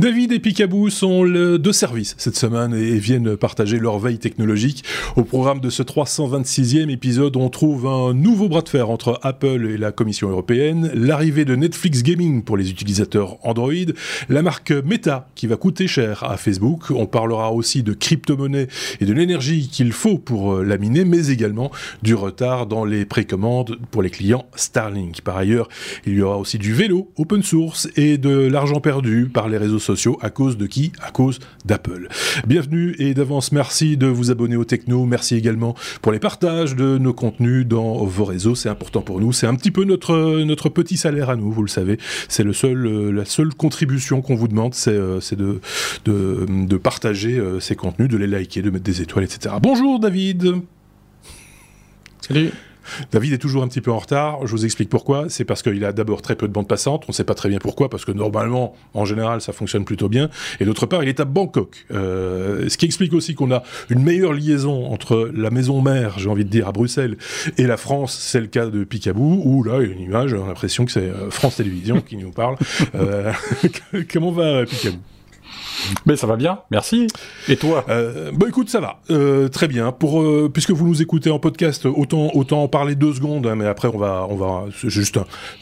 David et Picaboo sont de service cette semaine et viennent partager leur veille technologique. Au programme de ce 326e épisode, on trouve un nouveau bras de fer entre Apple et la Commission européenne, l'arrivée de Netflix Gaming pour les utilisateurs Android, la marque Meta qui va coûter cher à Facebook. On parlera aussi de crypto-monnaie et de l'énergie qu'il faut pour euh, la miner, mais également du retard dans les précommandes pour les clients Starlink. Par ailleurs, il y aura aussi du vélo open source et de l'argent perdu par les réseaux sociaux à cause de qui? À cause d'Apple. Bienvenue et d'avance merci de vous abonner au Techno. Merci également pour les partages de nos contenus dans vos réseaux. C'est important pour nous. C'est un petit peu notre, notre petit salaire à nous, vous le savez. C'est le seul, euh, la seule contribution qu'on vous demande, c'est euh, de, de, de, partager euh, ces contenus, de les liker, de mettre des étoiles, etc. Bonjour David Salut David est toujours un petit peu en retard. Je vous explique pourquoi. C'est parce qu'il a d'abord très peu de bande passante. On ne sait pas très bien pourquoi, parce que normalement, en général, ça fonctionne plutôt bien. Et d'autre part, il est à Bangkok. Euh, ce qui explique aussi qu'on a une meilleure liaison entre la maison mère, j'ai envie de dire, à Bruxelles, et la France. C'est le cas de Picaboo, où là, il y a une image, on a l'impression que c'est euh, France Télévisions qui nous parle. Euh, comment va Picaboo mais ça va bien, merci. Et toi? Euh, Bah écoute, ça va, euh, très bien. Pour euh, puisque vous nous écoutez en podcast, autant autant en parler deux secondes, hein, mais après on va on va juste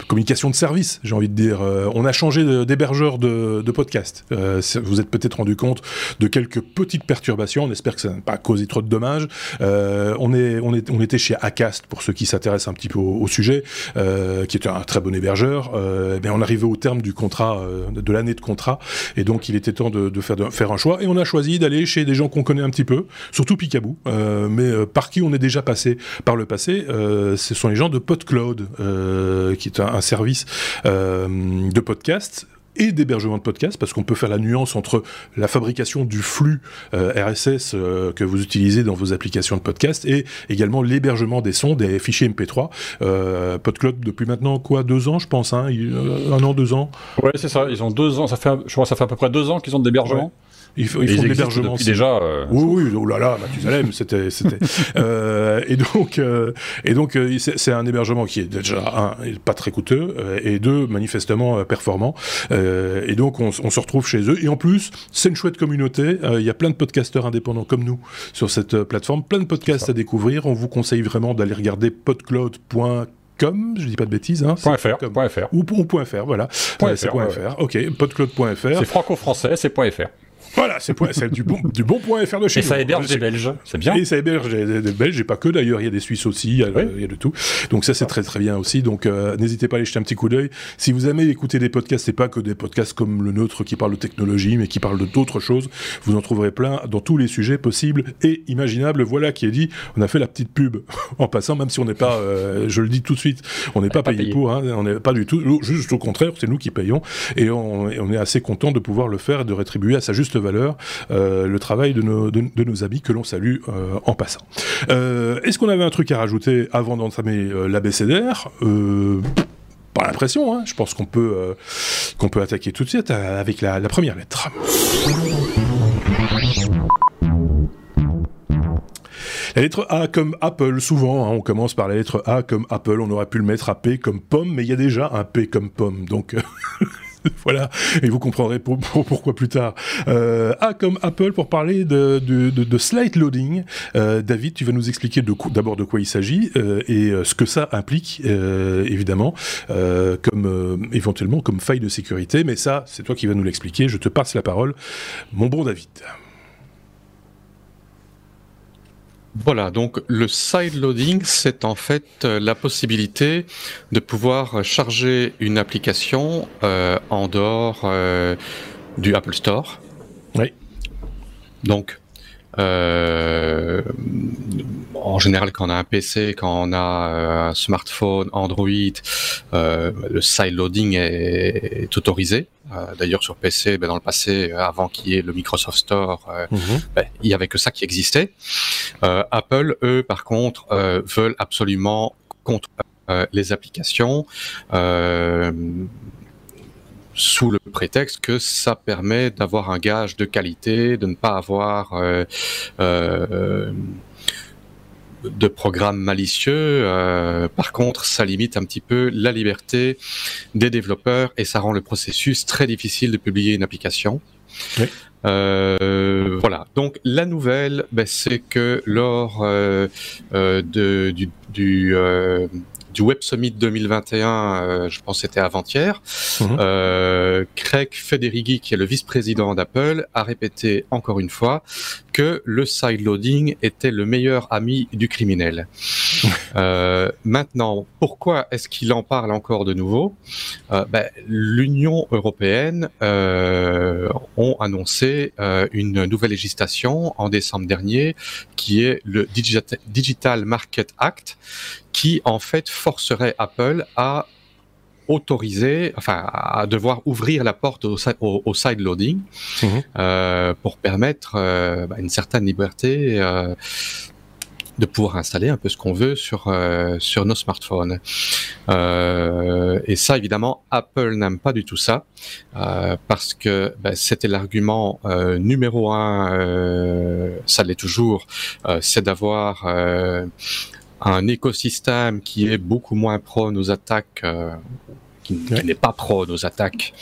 communication de service, j'ai envie de dire. Euh, on a changé d'hébergeur de, podcast. Vous êtes peut-être rendu compte de quelques petites perturbations. On espère que ça n'a pas causé trop de dommages. on est on est on était chez Acast pour ceux qui s'intéressent un petit peu au, au sujet, qui est un très bon hébergeur. mais on arrivait au terme du contrat de l'année de contrat, et donc il était temps de de, faire, faire, un choix. Et on a choisi d'aller chez des gens qu'on connaît un petit peu, surtout Picaboo, euh, mais euh, par qui on est déjà passé par le passé. Euh, ce sont les gens de PodCloud, qui est un, un service de podcast et d'hébergement de podcast, parce qu'on peut faire la nuance entre la fabrication du flux euh, RSS euh, que vous utilisez dans vos applications de podcast et également l'hébergement des sons, des fichiers MP3. Euh, PodCloud depuis maintenant quoi deux ans, je pense, hein, un an, deux ans? Ouais, c'est ça. Ils ont deux ans. Ça fait, je crois, ça fait à peu près deux ans qu'ils ont de l'hébergement. Ouais. Ils, ils font de l'hébergement déjà. Euh... Oui, oui, oh là là, Mathusalem, c'était, c'était. euh, et donc, euh, et donc, euh, c'est un hébergement qui est déjà un, pas très coûteux et deux manifestement performant. et donc, on, on, se retrouve chez eux. Et en plus, c'est une chouette communauté. Il y a plein de podcasteurs indépendants comme nous sur cette plateforme, plein de podcasts à découvrir. On vous conseille vraiment d'aller regarder podcloud.com com, je dis pas de bêtises, hein, .fr, com. .fr. Ou, ou .fr, voilà. .fr, ouais. .fr. Ok, podcloud.fr. C'est franco-français, c'est .fr. Voilà, c'est du bon, du bon point FR de chez et nous. ça héberge des Belges, c'est bien. Et ça héberge des, des Belges, et pas que d'ailleurs, il y a des Suisses aussi, il y a, oui. il y a de tout. Donc ça, c'est très très bien aussi. Donc euh, n'hésitez pas à aller jeter un petit coup d'œil. Si vous aimez écouter des podcasts, c'est pas que des podcasts comme le nôtre qui parlent de technologie, mais qui parlent d'autres choses. Vous en trouverez plein dans tous les sujets possibles et imaginables. Voilà qui est dit. On a fait la petite pub en passant, même si on n'est pas, euh, je le dis tout de suite, on n'est pas, pas, payé, payé. pour. Hein, on n'est pas du tout. Juste au contraire, c'est nous qui payons et on, et on est assez content de pouvoir le faire et de rétribuer à sa juste valeur. Euh, le travail de nos, de, que l'on salue euh, en passant. Euh, Est-ce qu'on avait un truc à rajouter avant d'entamer l'ABCDR Pas l'impression, hein. je pense qu'on peut, qu'on peut attaquer tout de suite avec la, la première lettre. La lettre A comme Apple, souvent, hein, on commence par la lettre A comme Apple, on aurait pu le mettre à P comme pomme, mais il y a déjà un P comme pomme, donc... voilà, et vous comprendrez pour, pour, pourquoi plus tard. Euh, A comme Apple pour parler de, de, de, de slide loading. Euh, David, tu vas nous expliquer d'abord de, quoi il s'agit euh, et ce que ça implique, euh, évidemment, euh, comme éventuellement comme faille de sécurité. Mais ça, c'est toi qui vas nous l'expliquer. Je te passe la parole, mon bon David. Voilà, donc le side loading, c'est en fait euh, la possibilité de pouvoir charger une application euh, en dehors euh, du Apple Store. Oui. Donc, euh, en général, quand on a un PC, quand on a un smartphone, Android, le side loading est, est autorisé. Euh, D'ailleurs, sur PC, ben, dans le passé, avant qu'il y ait le Microsoft Store, euh, Mhm. ben, il y avait que ça qui existait. Euh, Apple, eux, par contre, euh, veulent absolument contre les applications. Sous le prétexte que ça permet d'avoir un gage de qualité, de ne pas avoir euh, euh, de programmes malicieux. Euh, par contre, ça limite un petit peu la liberté des développeurs et ça rend le processus très difficile de publier une application. Euh, voilà. Donc la nouvelle, ben, c'est que lors euh, de, du, du du Web Summit 2021, euh, je pense c'était avant-hier, mhm. euh, Craig Federighi, qui est le vice-président d'Apple, a répété encore une fois que le sideloading était le meilleur ami du criminel. euh, maintenant, pourquoi est-ce qu'il en parle encore de nouveau? Euh, ben, L'Union européenne euh, ont annoncé une nouvelle législation en décembre dernier, qui est le Digital Market Act, qui en fait forcerait Apple à autoriser, enfin, à devoir ouvrir la porte au, au, side loading mhm. euh, pour permettre euh, bah, une certaine liberté euh, de pouvoir installer un peu ce qu'on veut sur sur nos smartphones. Et ça, évidemment, Apple n'aime pas du tout ça parce que bah, c'était l'argument numéro un. ça l'est toujours, c'est d'avoir un écosystème qui est beaucoup moins pro nos attaques, euh, qui, n'est pas pro nos attaques.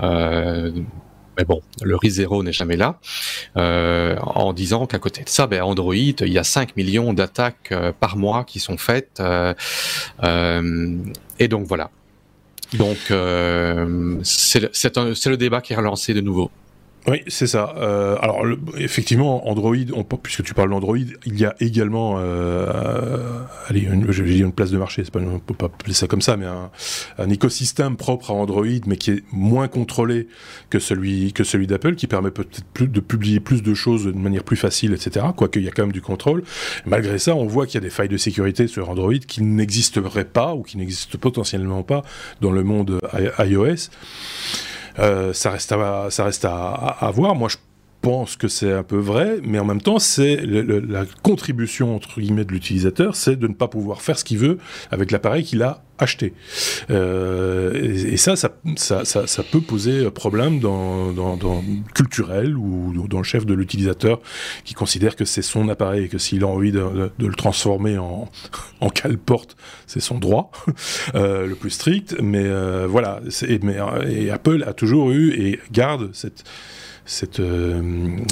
Euh, mais bon, le risque zéro n'est jamais là. Euh, en disant qu'à côté de ça, ben Android, il y a 5 millions d'attaques par mois qui sont faites. et donc voilà. Donc c'est le débat qui est relancé de nouveau. Oui, c'est ça. Euh, alors, effectivement, Android, puisque tu parles d'Android, il y a également, euh, allez, une, je une place de marché, on peut pas appeler ça comme ça, mais un, écosystème propre à Android, mais qui est moins contrôlé que celui que celui d'Apple, qui permet peut-être plus de publier plus de choses de manière plus facile, etc. Quoique il y a quand même du contrôle. Malgré ça, on voit qu'il y a des failles de sécurité sur Android qui n'existeraient pas ou qui n'existent potentiellement pas dans le monde iOS. Euh, ça reste à, ça reste à, voir. Moi, je pense que c'est un peu vrai, mais en même temps, c'est la contribution entre guillemets de l'utilisateur, c'est de ne pas pouvoir faire ce qu'il veut avec l'appareil qu'il a acheté. Euh, et, ça, ça, ça, ça, peut poser problème dans, dans, culturel ou dans le chef de l'utilisateur qui considère que c'est son appareil et que s'il a envie de, de, le transformer en, en cale-porte, c'est son droit euh, le plus strict. Mais euh, voilà, mais, et Apple a toujours eu et garde cette cette, euh,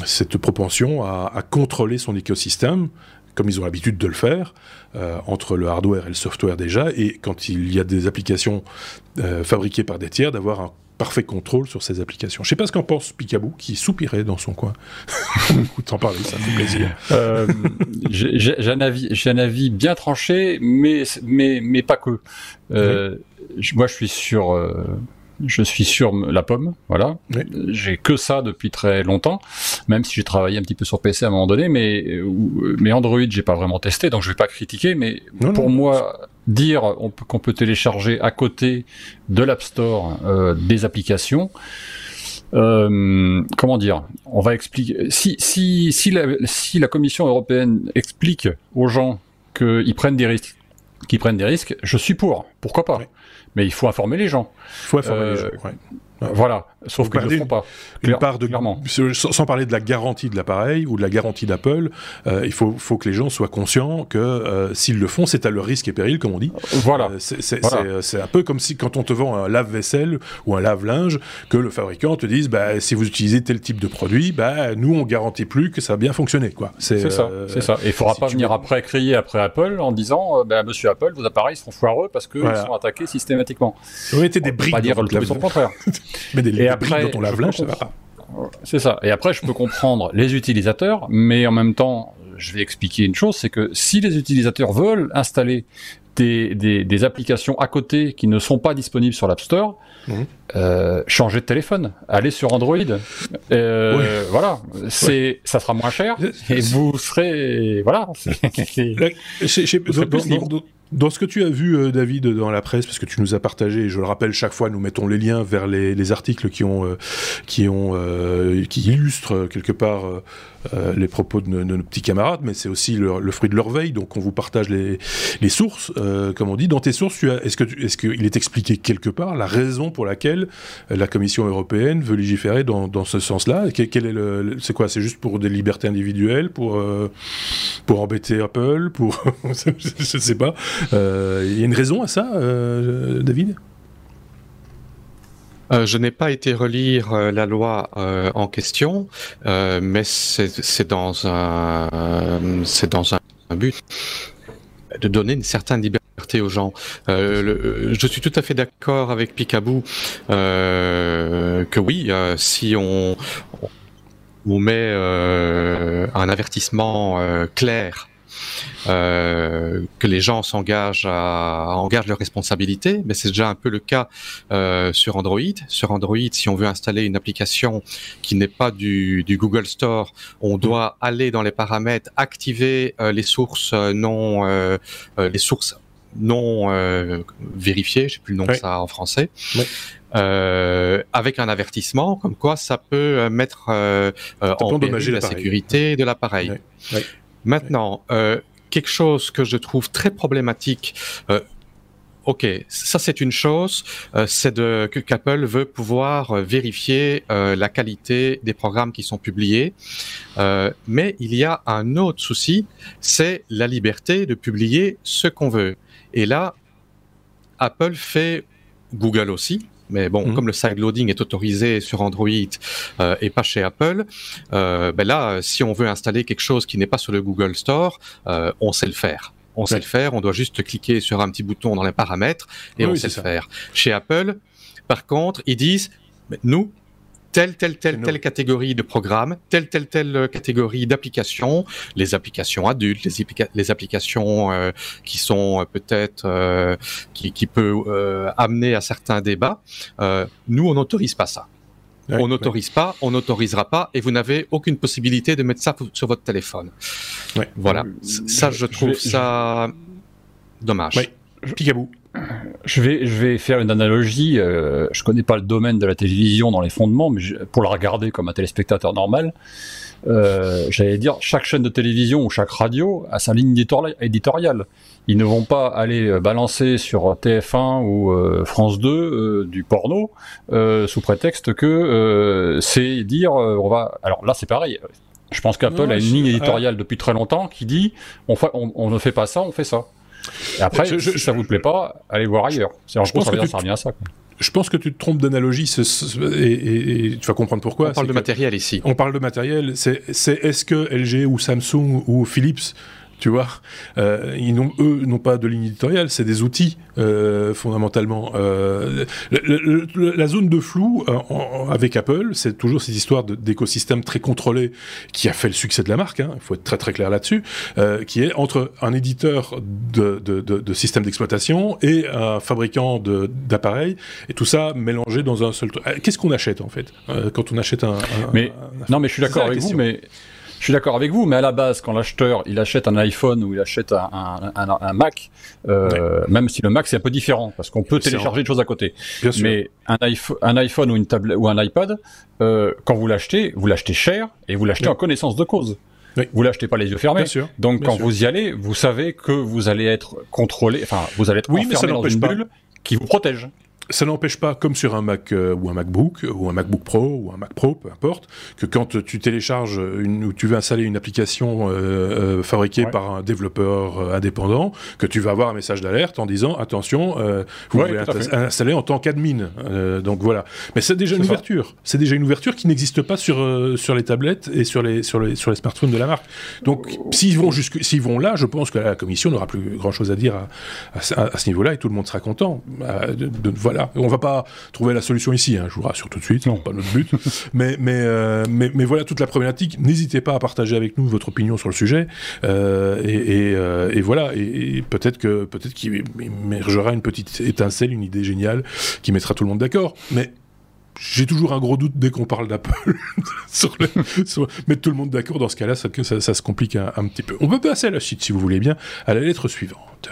cette propension à, à, contrôler son écosystème, comme ils ont l'habitude de le faire, euh, entre le hardware et le software déjà, et quand il y a des applications euh, fabriquées par des tiers, d'avoir un parfait contrôle sur ces applications. Je sais pas ce qu'en pense Picaboo, qui soupirait dans son coin. Écoute, en parler, ça fait plaisir. Euh, j'ai un avis, j'ai un avis bien tranché, mais mais mais pas que. Euh, Moi, je suis sur euh, je suis sur la pomme, voilà. J'ai que ça depuis très longtemps, même si j'ai travaillé un petit peu sur PC à un moment donné, mais, euh, mais Android, j'ai pas vraiment testé, donc je vais pas critiquer, mais pour moi, dire qu'on peut, télécharger à côté de l'App Store euh, des applications, euh, comment dire On va expliquer. Si, si, si, la, si la Commission européenne explique aux gens qu'ils prennent des risques, qu'ils prennent des risques, je suis pour. Pourquoi pas? Mais il faut informer les gens. Il faut informer les gens. Ouais. Voilà, sauf qu'ils ne le font pas. Une part de, clairement. Sans, parler de la garantie de l'appareil ou de la garantie d'Apple, euh, il faut, faut, que les gens soient conscients que euh, s'ils le font, c'est à leur risque et péril, comme on dit. Voilà. Euh, c'est un peu comme si quand on te vend un lave-vaisselle ou un lave-linge, que le fabricant te dise bah, si vous utilisez tel type de produit, bah, nous on garantit plus que ça va bien fonctionner. C'est ça, c'est ça. Et il faudra pas venir après crier après Apple en disant bah, Monsieur Apple, vos appareils sont foireux parce qu'ils sont attaqués systématiquement. On été des briques. Pas dire le contraire. Mais des, et après, dans ton lave-linge, ça va pas. C'est ça. Et après, je peux comprendre les utilisateurs, mais en même temps, je vais expliquer une chose, c'est que si les utilisateurs veulent installer des, des, des, applications à côté qui ne sont pas disponibles sur l'App Store, euh, changez de téléphone, allez sur Android. Euh, Voilà, c'est ça sera moins cher et vous serez voilà. Dans ce que tu as vu, euh, David, dans la presse, parce que tu nous as partagé, et je le rappelle chaque fois, nous mettons les liens vers les, articles qui ont, qui illustrent quelque part euh, les propos de, nos petits camarades, mais c'est aussi le, fruit de leur veille. Donc on vous partage les, sources, euh, comme on dit. Dans tes sources, est-ce qu'il est expliqué quelque part la raison pour laquelle la Commission européenne veut légiférer dans, ce sens-là? C'est quoi? C'est juste pour des libertés individuelles, pour euh, embêter Apple, pour je ne sais pas. Il y a une raison à ça, David? Euh, je n'ai pas été relire euh, la loi euh, en question, mais c'est dans un c'est dans un but de donner une certaine liberté aux gens. je suis tout à fait d'accord avec Picaboo que oui, si on, on met un avertissement clair euh, que les gens s'engagent à, engagent leurs responsabilités, mais c'est déjà un peu le cas euh, sur Android. Sur Android, si on veut installer une application qui n'est pas du, du, Google Store, on mm. doit aller dans les paramètres, activer euh, les sources non, les sources non vérifiées, je sais plus le nom de ça en français. Euh, avec un avertissement comme quoi ça peut mettre euh, en péril la sécurité de l'appareil. Maintenant, euh, quelque chose que je trouve très problématique. Euh, ok, ça c'est une chose, euh, c'est de qu'Apple veut pouvoir vérifier la qualité des programmes qui sont publiés, mais il y a un autre souci, c'est la liberté de publier ce qu'on veut. Et là, Apple fait Google aussi, mais bon, mhm. comme le side loading est autorisé sur Android euh, et pas chez Apple, euh, ben là, si on veut installer quelque chose qui n'est pas sur le Google Store, euh, on sait le faire. On sait le faire, on doit juste cliquer sur un petit bouton dans les paramètres et on sait le faire. Chez Apple, par contre, ils disent, nous, telle, telle, telle, telle catégorie de programmes, telle, telle, telle euh, catégorie d'applications, les applications adultes, les, les applications euh, qui sont euh, peut-être, qui, qui peut amener à certains débats. nous, on n'autorise pas ça. on n'autorise pas, on n'autorisera pas, et vous n'avez aucune possibilité de mettre ça sur votre téléphone. Voilà. Ça, je trouve ça dommage. Picabou. Je vais, je vais faire une analogie. Euh, je connais pas le domaine de la télévision dans les fondements, mais pour la regarder comme un téléspectateur normal, euh, j'allais dire chaque chaîne de télévision ou chaque radio a sa ligne éditoriale. Ils ne vont pas aller euh, balancer sur TF1 ou euh, France 2 du porno sous prétexte que c'est dire on va. Alors là, c'est pareil. Je pense qu'Apple a une ligne éditoriale depuis très longtemps qui dit on, on, on ne fait pas ça, on fait ça. Et après, si ça vous plaît pas, allez voir ailleurs. C'est en je pense ça, que ça revient à ça. Je pense que tu te trompes d'analogie et, tu vas comprendre pourquoi. On parle de matériel ici. On parle de matériel. C'est est-ce que LG ou Samsung ou Philips tu vois. Euh, ils n'ont, eux, n'ont pas de ligne éditoriale, c'est des outils, euh, fondamentalement. Euh, la zone de flou avec Apple, c'est toujours cette histoire d'écosystème très contrôlé qui a fait le succès de la marque, hein, il faut être très très clair là-dessus, qui est entre un éditeur de, de, de, système d'exploitation et un fabricant d'appareils, et tout ça mélangé dans un seul truc. Qu'est-ce qu'on achète, en fait, quand on achète un... mais, non, mais je suis d'accord avec vous, mais je suis d'accord avec vous, mais à la base, quand l'acheteur il achète un iPhone ou il achète un, un, un, Mac, euh, même si le Mac c'est un peu différent parce qu'on peut télécharger des choses à côté. Bien sûr. Mais un, iPhone, un iPhone ou une tablette ou un iPad, euh, quand vous l'achetez, vous l'achetez cher et vous l'achetez en connaissance de cause. Oui. Vous l'achetez pas les yeux fermés. Bien sûr. Donc quand vous y allez, vous savez que vous allez être contrôlé, enfin vous allez être oui, enfermé dans une bulle qui vous protège ça n'empêche pas, comme sur un Mac euh, ou un MacBook, ou un MacBook Pro, ou un Mac Pro, peu importe, que quand tu télécharges une, ou tu veux installer une application euh, euh fabriquée par un développeur indépendant, que tu vas avoir un message d'alerte en disant attention, vous pouvez installer en tant qu'admin. donc voilà. Mais c'est déjà une ouverture. C'est déjà une ouverture qui n'existe pas sur sur les tablettes et sur les sur les sur les smartphones de la marque. Donc s'ils vont s'ils vont là, je pense que la commission n'aura plus grand chose à dire à, à, ce niveau-là et tout le monde sera content. De, de, voilà on On va pas trouver la solution ici, hein, je vous rassure tout de suite, non, pas notre but. Euh, mais, mais, voilà toute la problématique. N'hésitez pas à partager avec nous votre opinion sur le sujet. Euh, euh, et, voilà, et, peut-être que peut-être qu'il émergera une petite étincelle, une idée géniale qui mettra tout le monde d'accord. Mais j'ai toujours un gros doute dès qu'on parle d'Apple. sur mettre tout le monde d'accord dans ce cas-là, ça, ça, se complique un, un, petit peu. On peut passer à la suite, si vous voulez bien, à la lettre suivante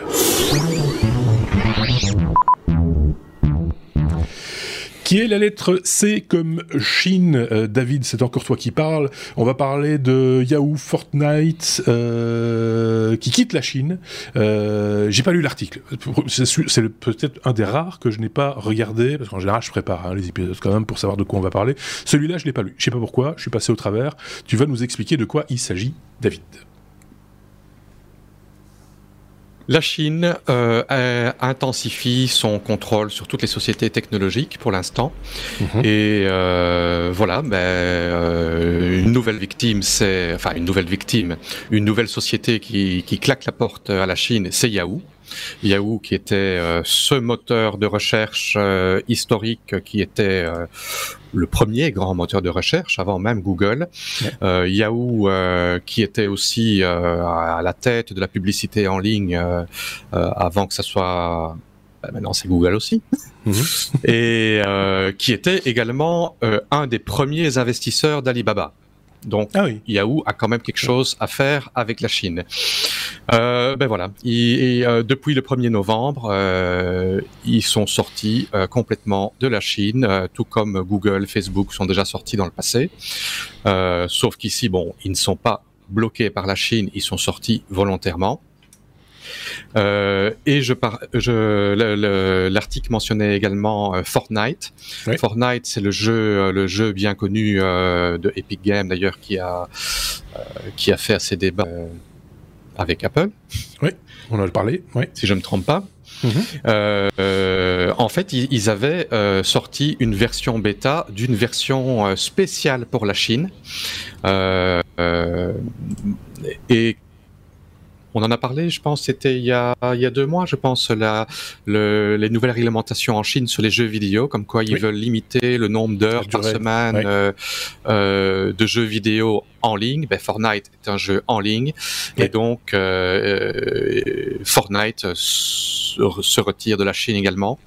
qui est la lettre C comme Chine. Euh, David, c'est encore toi qui parles. On va parler de Yahoo, Fortnite, euh, qui quitte la Chine. Euh, j'ai pas lu l'article. C'est peut-être un des rares que je n'ai pas regardé, parce qu'en général, je prépare hein, les épisodes quand même pour savoir de quoi on va parler. Celui-là, je l'ai pas lu. Je sais pas pourquoi. Je suis passé au travers. Tu vas nous expliquer de quoi il s'agit, David. La Chine euh, intensifie son contrôle sur toutes les sociétés technologiques pour l'instant. Mhm. Et euh, voilà, ben, euh, une nouvelle victime, c'est enfin une nouvelle victime, une nouvelle société qui, qui claque la porte à la Chine, c'est Yahoo. Yahoo qui était euh, ce moteur de recherche euh, historique qui était euh, le premier grand moteur de recherche avant même Google. Yahoo qui était aussi à la tête de la publicité en ligne avant que ça soit bah, maintenant c'est Google aussi, mhm. et qui était également un des premiers investisseurs d'Alibaba. Donc ah Yahoo a quand même quelque chose à faire avec la Chine. Euh, ben voilà. Et, euh, depuis le 1er novembre, euh, ils sont sortis complètement de la Chine, tout comme Google, Facebook sont déjà sortis dans le passé. sauf qu'ici, bon, ils ne sont pas bloqués par la Chine, ils sont sortis volontairement. Euh, et je, je l'article mentionnait également euh, Fortnite. Fortnite, c'est le jeu, euh, le jeu bien connu de Epic Games d'ailleurs qui a qui a fait assez débat avec Apple. Oui, on a parlé. Oui. Si je me trompe pas. Mhm. en fait, ils, avaient sorti une version bêta d'une version spéciale pour la Chine. et on en a parlé, je pense, c'était il, y a, deux mois, je pense, la, les nouvelles réglementations en Chine sur les jeux vidéo, comme quoi ils veulent limiter le nombre d'heures par semaine euh, euh, de jeux vidéo en ligne. Ben, Fortnite est un jeu en ligne, et donc euh, Fortnite se retire de la Chine également.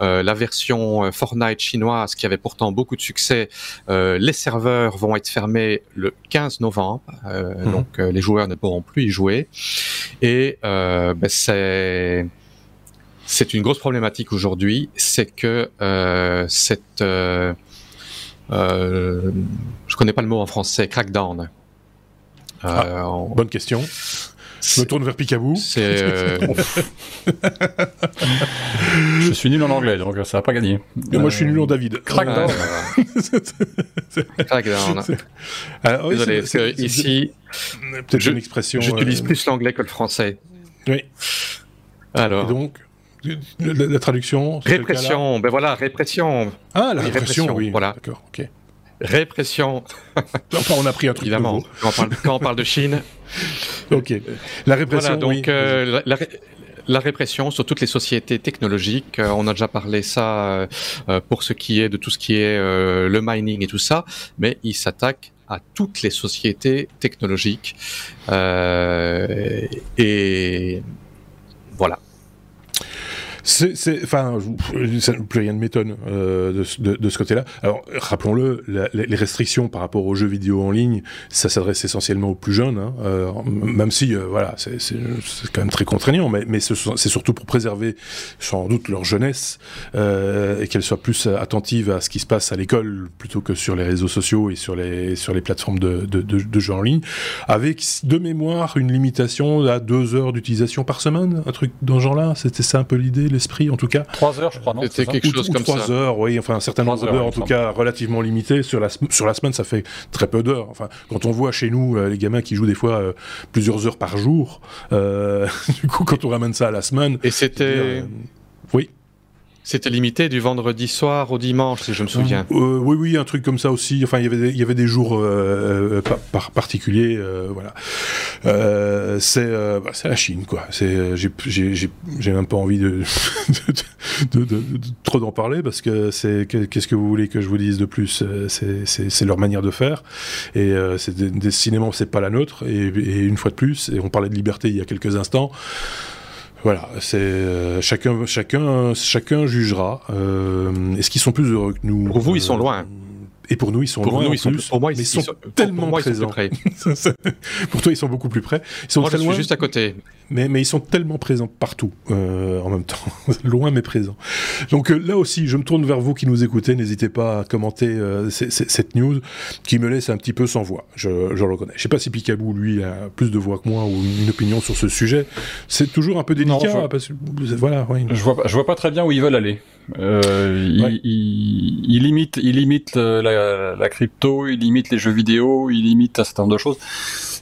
la version Fortnite chinoise, qui avait pourtant beaucoup de succès, les serveurs vont être fermés le 15 novembre, mhm. donc les joueurs ne pourront plus y jouer. Et euh, ben c'est c'est une grosse problématique aujourd'hui, c'est que euh, cette euh, euh, je connais pas le mot en français, crackdown. Ah, bonne question. Je me tourne vers Picaboo. Euh, je suis nul en anglais, donc ça va pas gagner. Et moi, je suis nul en David. Crackdown. Crackdown. Ah, Désolé, ici, peut-être une expression. J'utilise euh, plus l'anglais que le français. Oui. Alors. Et donc, la, traduction Répression, ben voilà, répression. Ah, la répression, oui. Voilà. D'accord, ok. Répression. enfin, on a pris un truc Évidemment, quand on, parle, quand on, parle, de Chine. ok. La répression. donc euh, la, répression sur toutes les sociétés technologiques. Euh, on a déjà parlé ça euh, pour ce qui est de tout ce qui est le mining et tout ça, mais il s'attaque à toutes les sociétés technologiques. et voilà. C'est, enfin, plus rien ne m'étonne euh, de, de, ce côté-là. Alors, rappelons-le, les restrictions par rapport aux jeux vidéo en ligne, ça s'adresse essentiellement aux plus jeunes, hein, euh, même si, euh, voilà, c'est, quand même très contraignant, mais, mais c'est surtout pour préserver sans doute leur jeunesse et qu'elle soit plus attentive à ce qui se passe à l'école plutôt que sur les réseaux sociaux et sur les sur les plateformes de, de, de jeux en ligne, avec de mémoire une limitation à deux heures d'utilisation par semaine, un truc dans ce genre-là. C'était ça un peu l'idée l'esprit, en tout cas. Trois heures, je crois, non C'était quelque chose comme 3 heures, oui, enfin un certain nombre d'heures, en tout cas relativement limité. Sur la, sur la semaine, ça fait très peu d'heures. Enfin, quand on voit chez nous euh, les gamins qui jouent des fois euh, plusieurs heures par jour, euh, du coup, quand on ramène ça à la semaine. Et c'était. oui. C'était limité du vendredi soir au dimanche, si je me souviens. Euh, oui, oui, un truc comme ça aussi. Enfin, il y avait des, il y avait des jours euh, euh par, particuliers, euh, voilà. Euh, c'est bah, c'est la Chine, quoi. C'est j'ai même pas envie de, de, de, de trop d'en parler parce que c'est qu'est-ce que vous voulez que je vous dise de plus C'est leur manière de faire et c'est décidément c'est pas la nôtre et, une fois de plus et on parlait de liberté il y a quelques instants Voilà, c'est chacun, chacun, chacun jugera. Est-ce qu'ils sont plus heureux que nous Pour vous, ils sont loin. Et pour nous, ils sont pour loin. Nous, ils sont, plus, pour moi, ils, sont, tellement présents. pour toi, ils sont beaucoup plus près. Ils sont moi, je suis juste à côté mais, mais ils sont tellement présents partout euh, en même temps, loin mais présents. Donc euh, là aussi, je me tourne vers vous qui nous écoutez, n'hésitez pas à commenter euh, cette news qui me laisse un petit peu sans voix, je, je le reconnais. Je sais pas si Picabou, lui, a plus de voix que moi ou une opinion sur ce sujet. C'est toujours un peu délicat, non, parce que, voilà, ouais. je, vois pas, je vois pas très bien où ils veulent aller. Euh, ouais. il, il, il, limite, il limite la, la, crypto, il limite les jeux vidéo, il limite un certain nombre de choses.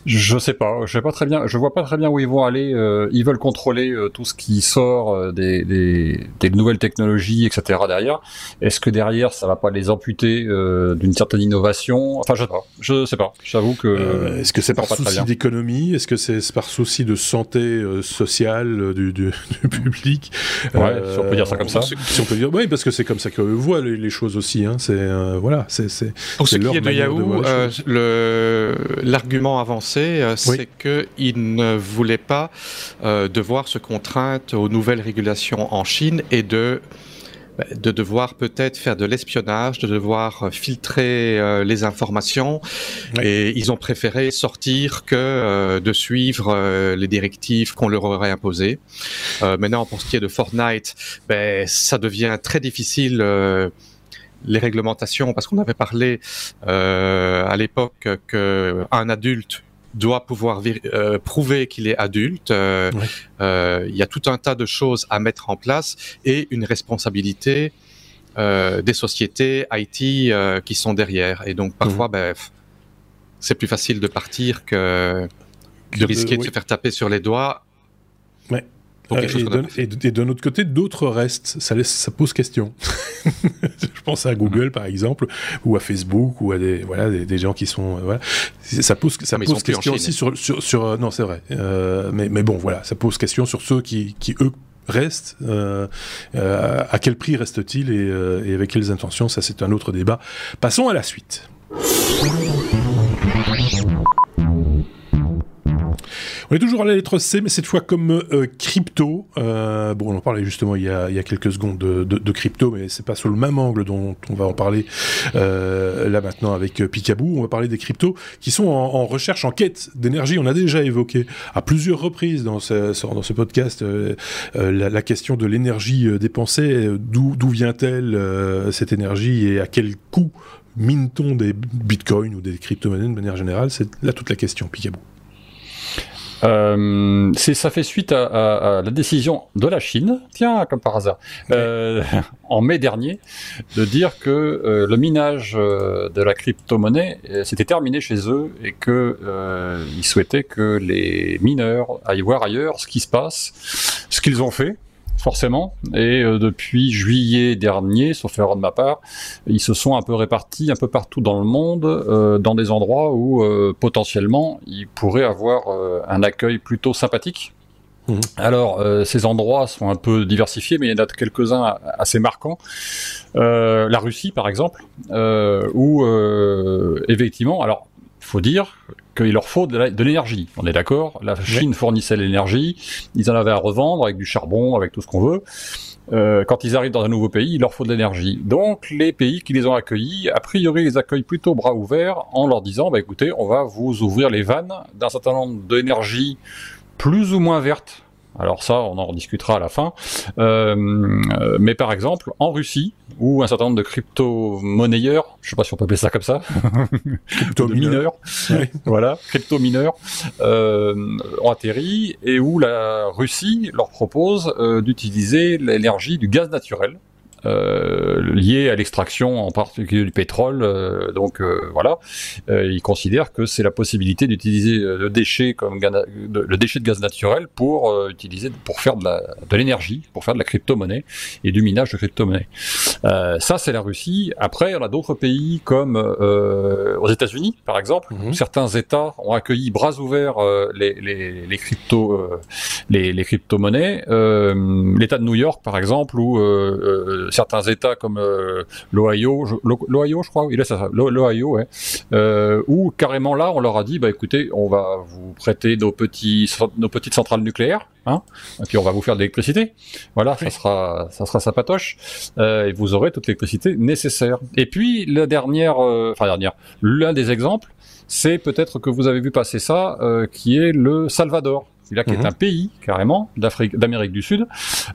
Je sais pas, je sais pas très bien, je vois pas très bien où ils vont aller. Euh, ils veulent contrôler euh, tout ce qui sort euh, des, des, des, nouvelles technologies, etc. Derrière. Est-ce que derrière ça va pas les amputer euh, d'une certaine innovation? Enfin, je sais pas. Je sais pas. J'avoue que. Euh, Est-ce que c'est par souci d'économie? Est-ce que c'est par souci de santé sociale du, du, du, public? Ouais, si on peut dire ça comme ça. Si on peut dire, oui, parce que c'est comme ça qu'eux voient les, les, choses aussi. Hein. C'est voilà, c'est c'est. Pour ce qui est de Yahoo, le l'argument avancé c'est oui. qu'il ne voulait pas euh, devoir se contraindre aux nouvelles régulations en Chine et de de devoir peut-être faire de l'espionnage, de devoir filtrer euh, les informations, oui. et ils ont préféré sortir que euh, de suivre euh, les directives qu'on leur aurait imposées. maintenant, pour ce qui est de Fortnite, ben, ça devient très difficile les réglementations, parce qu'on avait parlé euh, à l'époque qu'un adulte doit pouvoir euh, prouver qu'il est adulte. Euh, euh, il y a tout un tas de choses à mettre en place et une responsabilité euh, des sociétés IT euh, qui sont derrière. Et donc parfois, mmh. ben, c'est plus facile de partir que de risquer de, oui. de se faire taper sur les doigts. Ouais. Euh, et, et d'un autre côté, d'autres restent. Ça, laisse, ça pose question. je pense à Google, mmh. par exemple, ou à Facebook, ou à des, voilà, des, des gens qui sont. Euh, voilà. Ça pose, ça mais pose question aussi sur. sur, sur euh, non, c'est vrai. Euh, mais, mais bon, voilà, ça pose question sur ceux qui, qui eux, restent. Euh, euh, à quel prix restent-ils et, et avec quelles intentions Ça, c'est un autre débat. Passons à la suite. On est toujours à la lettre C, mais cette fois comme euh, crypto. Euh, bon, on en parlait justement il y a, quelques secondes de, crypto, mais c'est pas sur le même angle dont on va en parler euh, là maintenant avec Picaboo. On va parler des cryptos qui sont en, recherche, en quête d'énergie. On a déjà évoqué à plusieurs reprises dans ce, podcast la, la, question de l'énergie dépensée. D'où vient-elle cette énergie et à quel coût mine-t-on des bitcoins ou des crypto-monnaies de manière générale? C'est là toute la question, Picaboo. Euh, ça fait suite à, à, à, la décision de la Chine, tiens, comme par hasard, euh, en mai dernier, de dire que euh, le minage euh, de la crypto-monnaie euh, s'était terminé chez eux et que euh, ils souhaitaient que les mineurs aillent voir ailleurs ce qui se passe, ce qu'ils ont fait forcément. Et euh, depuis juillet dernier, sauf erreur de ma part, ils se sont un peu répartis un peu partout dans le monde, euh, dans des endroits où euh, potentiellement ils pourraient avoir un accueil plutôt sympathique. Mmh. Alors, ces endroits sont un peu diversifiés, mais il y en a quelques-uns assez marquants. la Russie, par exemple, où effectivement, alors faut dire qu'il leur faut de l'énergie. On est d'accord La Chine ouais. fournissait l'énergie, ils en avaient à revendre avec du charbon, avec tout ce qu'on veut. Euh, quand ils arrivent dans un nouveau pays, il leur faut de l'énergie. Donc les pays qui les ont accueillis, a priori, les accueillent plutôt bras ouverts en leur disant, bah, écoutez, on va vous ouvrir les vannes d'un certain nombre d'énergies plus ou moins vertes alors ça, on en discutera à la fin. Euh, mais par exemple, en Russie, où un certain nombre de crypto-monnayeurs, je sais pas si on peut appeler ça comme ça, crypto-mineurs, ouais. voilà, crypto-mineurs, euh, ont atterri, et où la Russie leur propose euh, d'utiliser l'énergie du gaz naturel, euh, lié à l'extraction en particulier du pétrole. Euh, donc euh, voilà, ils considèrent que c'est la possibilité d'utiliser le déchet comme le déchet de gaz naturel pour utiliser pour faire de l'énergie, pour faire de la crypto-monnaie et du minage de crypto-monnaie. ça c'est la Russie. Après, on a d'autres pays comme aux États-Unis, par exemple, où certains États ont accueilli bras ouverts les, les, les, crypto les, les crypto-monnaies. L'État de New York, par exemple, où certains États comme l'Ohio, l'Ohio, je crois, il est ça, l'Ohio, ouais, où carrément là, on leur a dit, bah écoutez, on va vous prêter nos petits, nos petites centrales nucléaires, hein, et puis on va vous faire de l'électricité. Voilà, ça sera, ça sera sa patoche, et vous aurez toute l'électricité nécessaire. Et puis la dernière, enfin dernière, l'un des exemples, c'est peut-être que vous avez vu passer ça, qui est le Salvador là qui est mhm. un pays carrément d'Afrique, d'Amérique du Sud,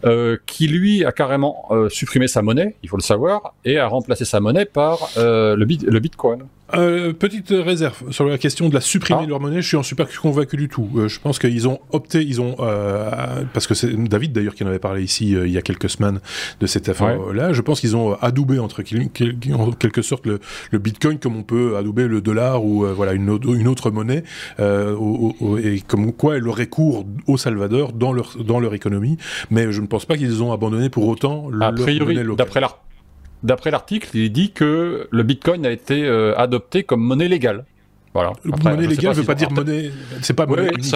euh, qui lui a carrément euh, supprimé sa monnaie, il faut le savoir, et a remplacé sa monnaie par euh, le, le Bitcoin. Euh, petite réserve sur la question de la supprimer ah. de leur monnaie, je suis en super convaincu du tout. Euh, je pense qu'ils ont opté, ils ont euh, parce que c'est David d'ailleurs qui en avait parlé ici il y a quelques semaines de cette affaire-là. Je pense qu'ils ont adoubé entre en quelque sorte le, Bitcoin comme on peut adouber le dollar ou voilà une, une, autre monnaie et comme quoi elle aurait cours au Salvador dans leur dans leur économie. Mais je ne pense pas qu'ils ont abandonné pour autant a priori, d'après l'art d'après l'article, il dit que le Bitcoin a été euh, adopté comme monnaie légale. Voilà. monnaie légale ne veut pas dire monnaie. C'est pas monnaie oui,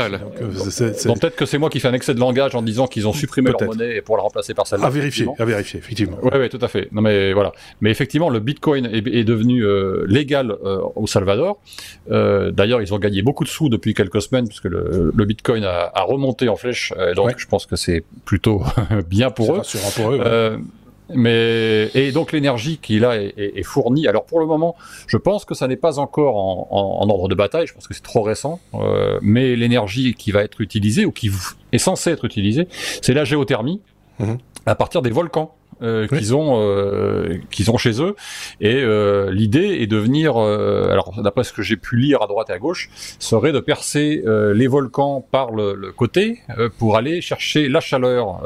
Donc, peut-être que c'est moi qui fais un excès de langage en disant qu'ils ont supprimé leur monnaie pour la remplacer par celle-là. À vérifier, à vérifier, effectivement. Oui, oui, tout à fait. Non, mais voilà. Mais effectivement, le Bitcoin est, devenu euh, légal euh, au Salvador. D'ailleurs, ils ont gagné beaucoup de sous depuis quelques semaines puisque le, Bitcoin a, remonté en flèche. donc, je pense que c'est plutôt bien pour eux. Pour eux mais et donc l'énergie qui là est, est, fournie. Alors pour le moment, je pense que ça n'est pas encore en, en, ordre de bataille. Je pense que c'est trop récent. Euh, mais l'énergie qui va être utilisée ou qui est censée être utilisée, c'est la géothermie mmh. à partir des volcans. Euh, qu'ils ont euh, qu'ils ont chez eux. Et euh, l'idée est de venir alors d'après ce que j'ai pu lire à droite et à gauche serait de percer les volcans par le, le côté pour aller chercher la chaleur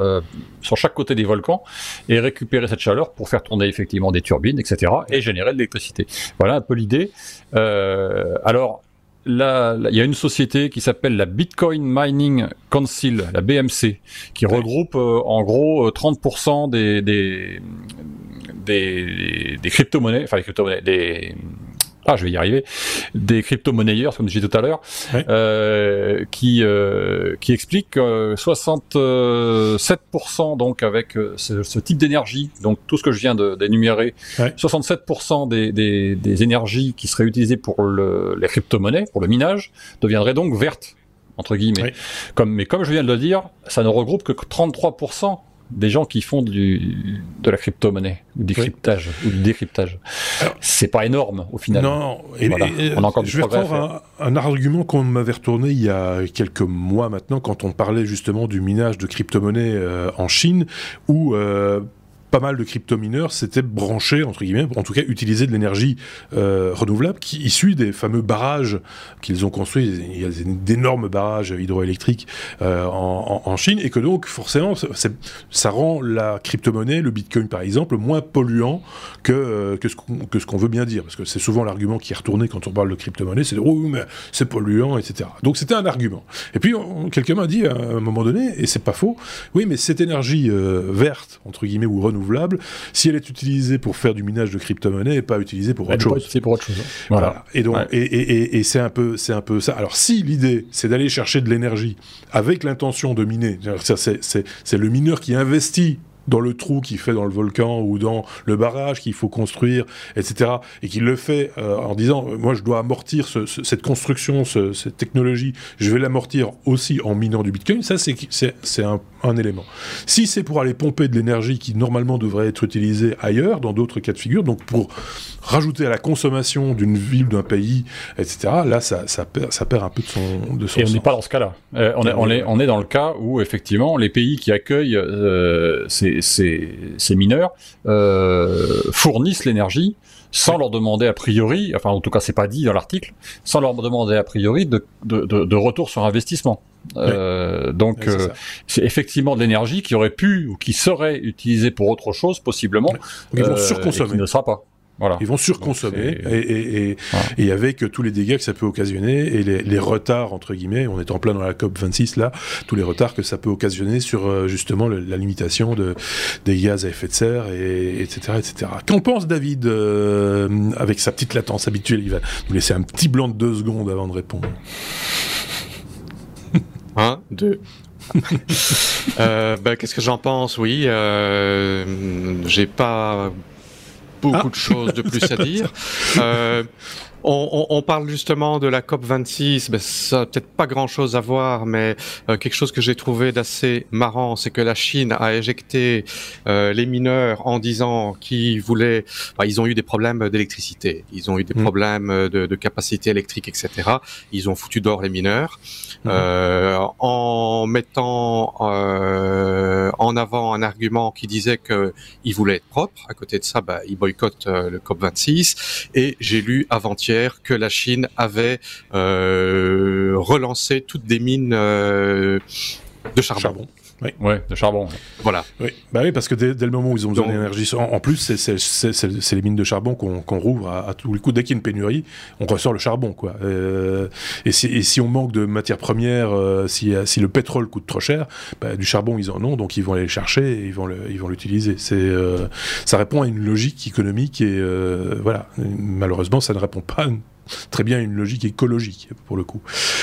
sur chaque côté des volcans et récupérer cette chaleur pour faire tourner effectivement des turbines etc et générer de l'électricité. Voilà un peu l'idée. Alors Là, il y a une société qui s'appelle la Bitcoin Mining Council, la BMC, qui regroupe euh, en gros 30% euh, des, des, des, des crypto-monnaies, enfin les crypto-monnaies, des, ah je vais y arriver, des crypto-monnayeurs, comme je disais tout à l'heure, euh, qui, euh, qui expliquent que 67% donc avec euh, ce, type d'énergie, donc tout ce que je viens d'énumérer, 67% des, des, des, énergies qui seraient utilisées pour le, les crypto-monnaies, pour le minage, deviendraient donc vertes entre guillemets. Comme, mais comme je viens de le dire, ça ne regroupe que 33% des gens qui font du, de la crypto-monnaie, ou du cryptage, ou du décryptage. C'est pas énorme au final. Non, et, on a encore je vais reprendre un, argument qu'on m'avait retourné il y a quelques mois maintenant, quand on parlait justement du minage de crypto-monnaie euh, en Chine, où euh, pas mal de crypto-mineurs s'étaient branchés, entre guillemets, en tout cas utiliser de l'énergie euh, renouvelable qui issue des fameux barrages qu'ils ont construits. Il y a d'énormes barrages hydroélectriques euh, en, Chine et que donc forcément ça rend la crypto-monnaie, le bitcoin par exemple, moins polluant que, euh, que ce qu'on veut bien dire. Parce que c'est souvent l'argument qui est retourné quand on parle de crypto-monnaie, c'est oh, mais c'est polluant, etc. Donc c'était un argument. Et puis quelqu'un m'a dit à un moment donné, et c'est pas faux, oui mais cette énergie verte, entre guillemets, ou renouvelable, si elle est utilisée pour faire du minage de crypto-monnaie et pas utilisée pour autre chose. Pour autre chose. Hein. Voilà. Et donc, et, et, c'est un peu, c'est un peu ça. Alors, si l'idée, c'est d'aller chercher de l'énergie avec l'intention de miner, c'est le mineur qui investit dans le trou qu'il fait dans le volcan ou dans le barrage qu'il faut construire, etc. Et qu'il le fait euh, en disant, euh, moi je dois amortir cette construction, cette technologie, je vais l'amortir aussi en minant du Bitcoin, ça c'est un, un, élément. Si c'est pour aller pomper de l'énergie qui normalement devrait être utilisée ailleurs, dans d'autres cas de figure, donc pour rajouter à la consommation d'une ville, d'un pays, etc., là ça, ça, perd, ça perd un peu de son, de son Et on n'est pas dans ce cas-là. Euh, on, est, on, est, on est dans le cas où effectivement les pays qui accueillent ces ces, mineurs euh, fournissent l'énergie sans leur demander a priori, enfin en tout cas c'est pas dit dans l'article, sans leur demander a priori de, de, retour sur investissement. Euh, donc euh, c'est effectivement de l'énergie qui aurait pu ou qui serait utilisée pour autre chose possiblement, mais vont surconsommer. qui ne sera pas. Ils vont surconsommer et, et, avec tous les dégâts que ça peut occasionner et les, retards, entre guillemets, on est en plein dans la COP 26 là, tous les retards que ça peut occasionner sur euh, justement la limitation de, des gaz à effet de serre, et, etc. etc. Qu'en pense David euh, avec sa petite latence habituelle? Il va nous laisser un petit blanc de deux secondes avant de répondre. Un, deux. ben, Qu'est-ce que j'en pense? Oui, j'ai pas beaucoup ah. de choses de plus à dire. On, parle justement de la COP 26, ben, ça n'a peut-être pas grand-chose à voir, mais euh, quelque chose que j'ai trouvé d'assez marrant, c'est que la Chine a éjecté euh, les mineurs en disant qu'ils voulaient, ils ont eu des problèmes d'électricité, ils ont eu des mmh. problèmes de, de, capacité électrique, etc. Ils ont foutu dehors les mineurs. Mhm. euh, en mettant en avant un argument qui disait qu'il voulait être propre. À côté de ça, bah, il boycotte euh, le COP 26. Et j'ai lu avant-hier que la Chine avait euh, relancé toutes des mines de charbon. Oui. Ouais, de charbon. Voilà. Oui. Bah oui, parce que dès, le moment où ils ont besoin d'énergie, en, plus, c'est les mines de charbon qu'on rouvre à, tous les coups. Dès qu'il y a une pénurie, on ressort le charbon, quoi. Euh, et, si, on manque de matières premières, euh, si, si, le pétrole coûte trop cher, bah, du charbon ils en ont, donc ils vont aller le chercher et ils vont l'utiliser. Euh, ça répond à une logique économique et voilà. Malheureusement, ça ne répond pas très bien une logique écologique pour le coup.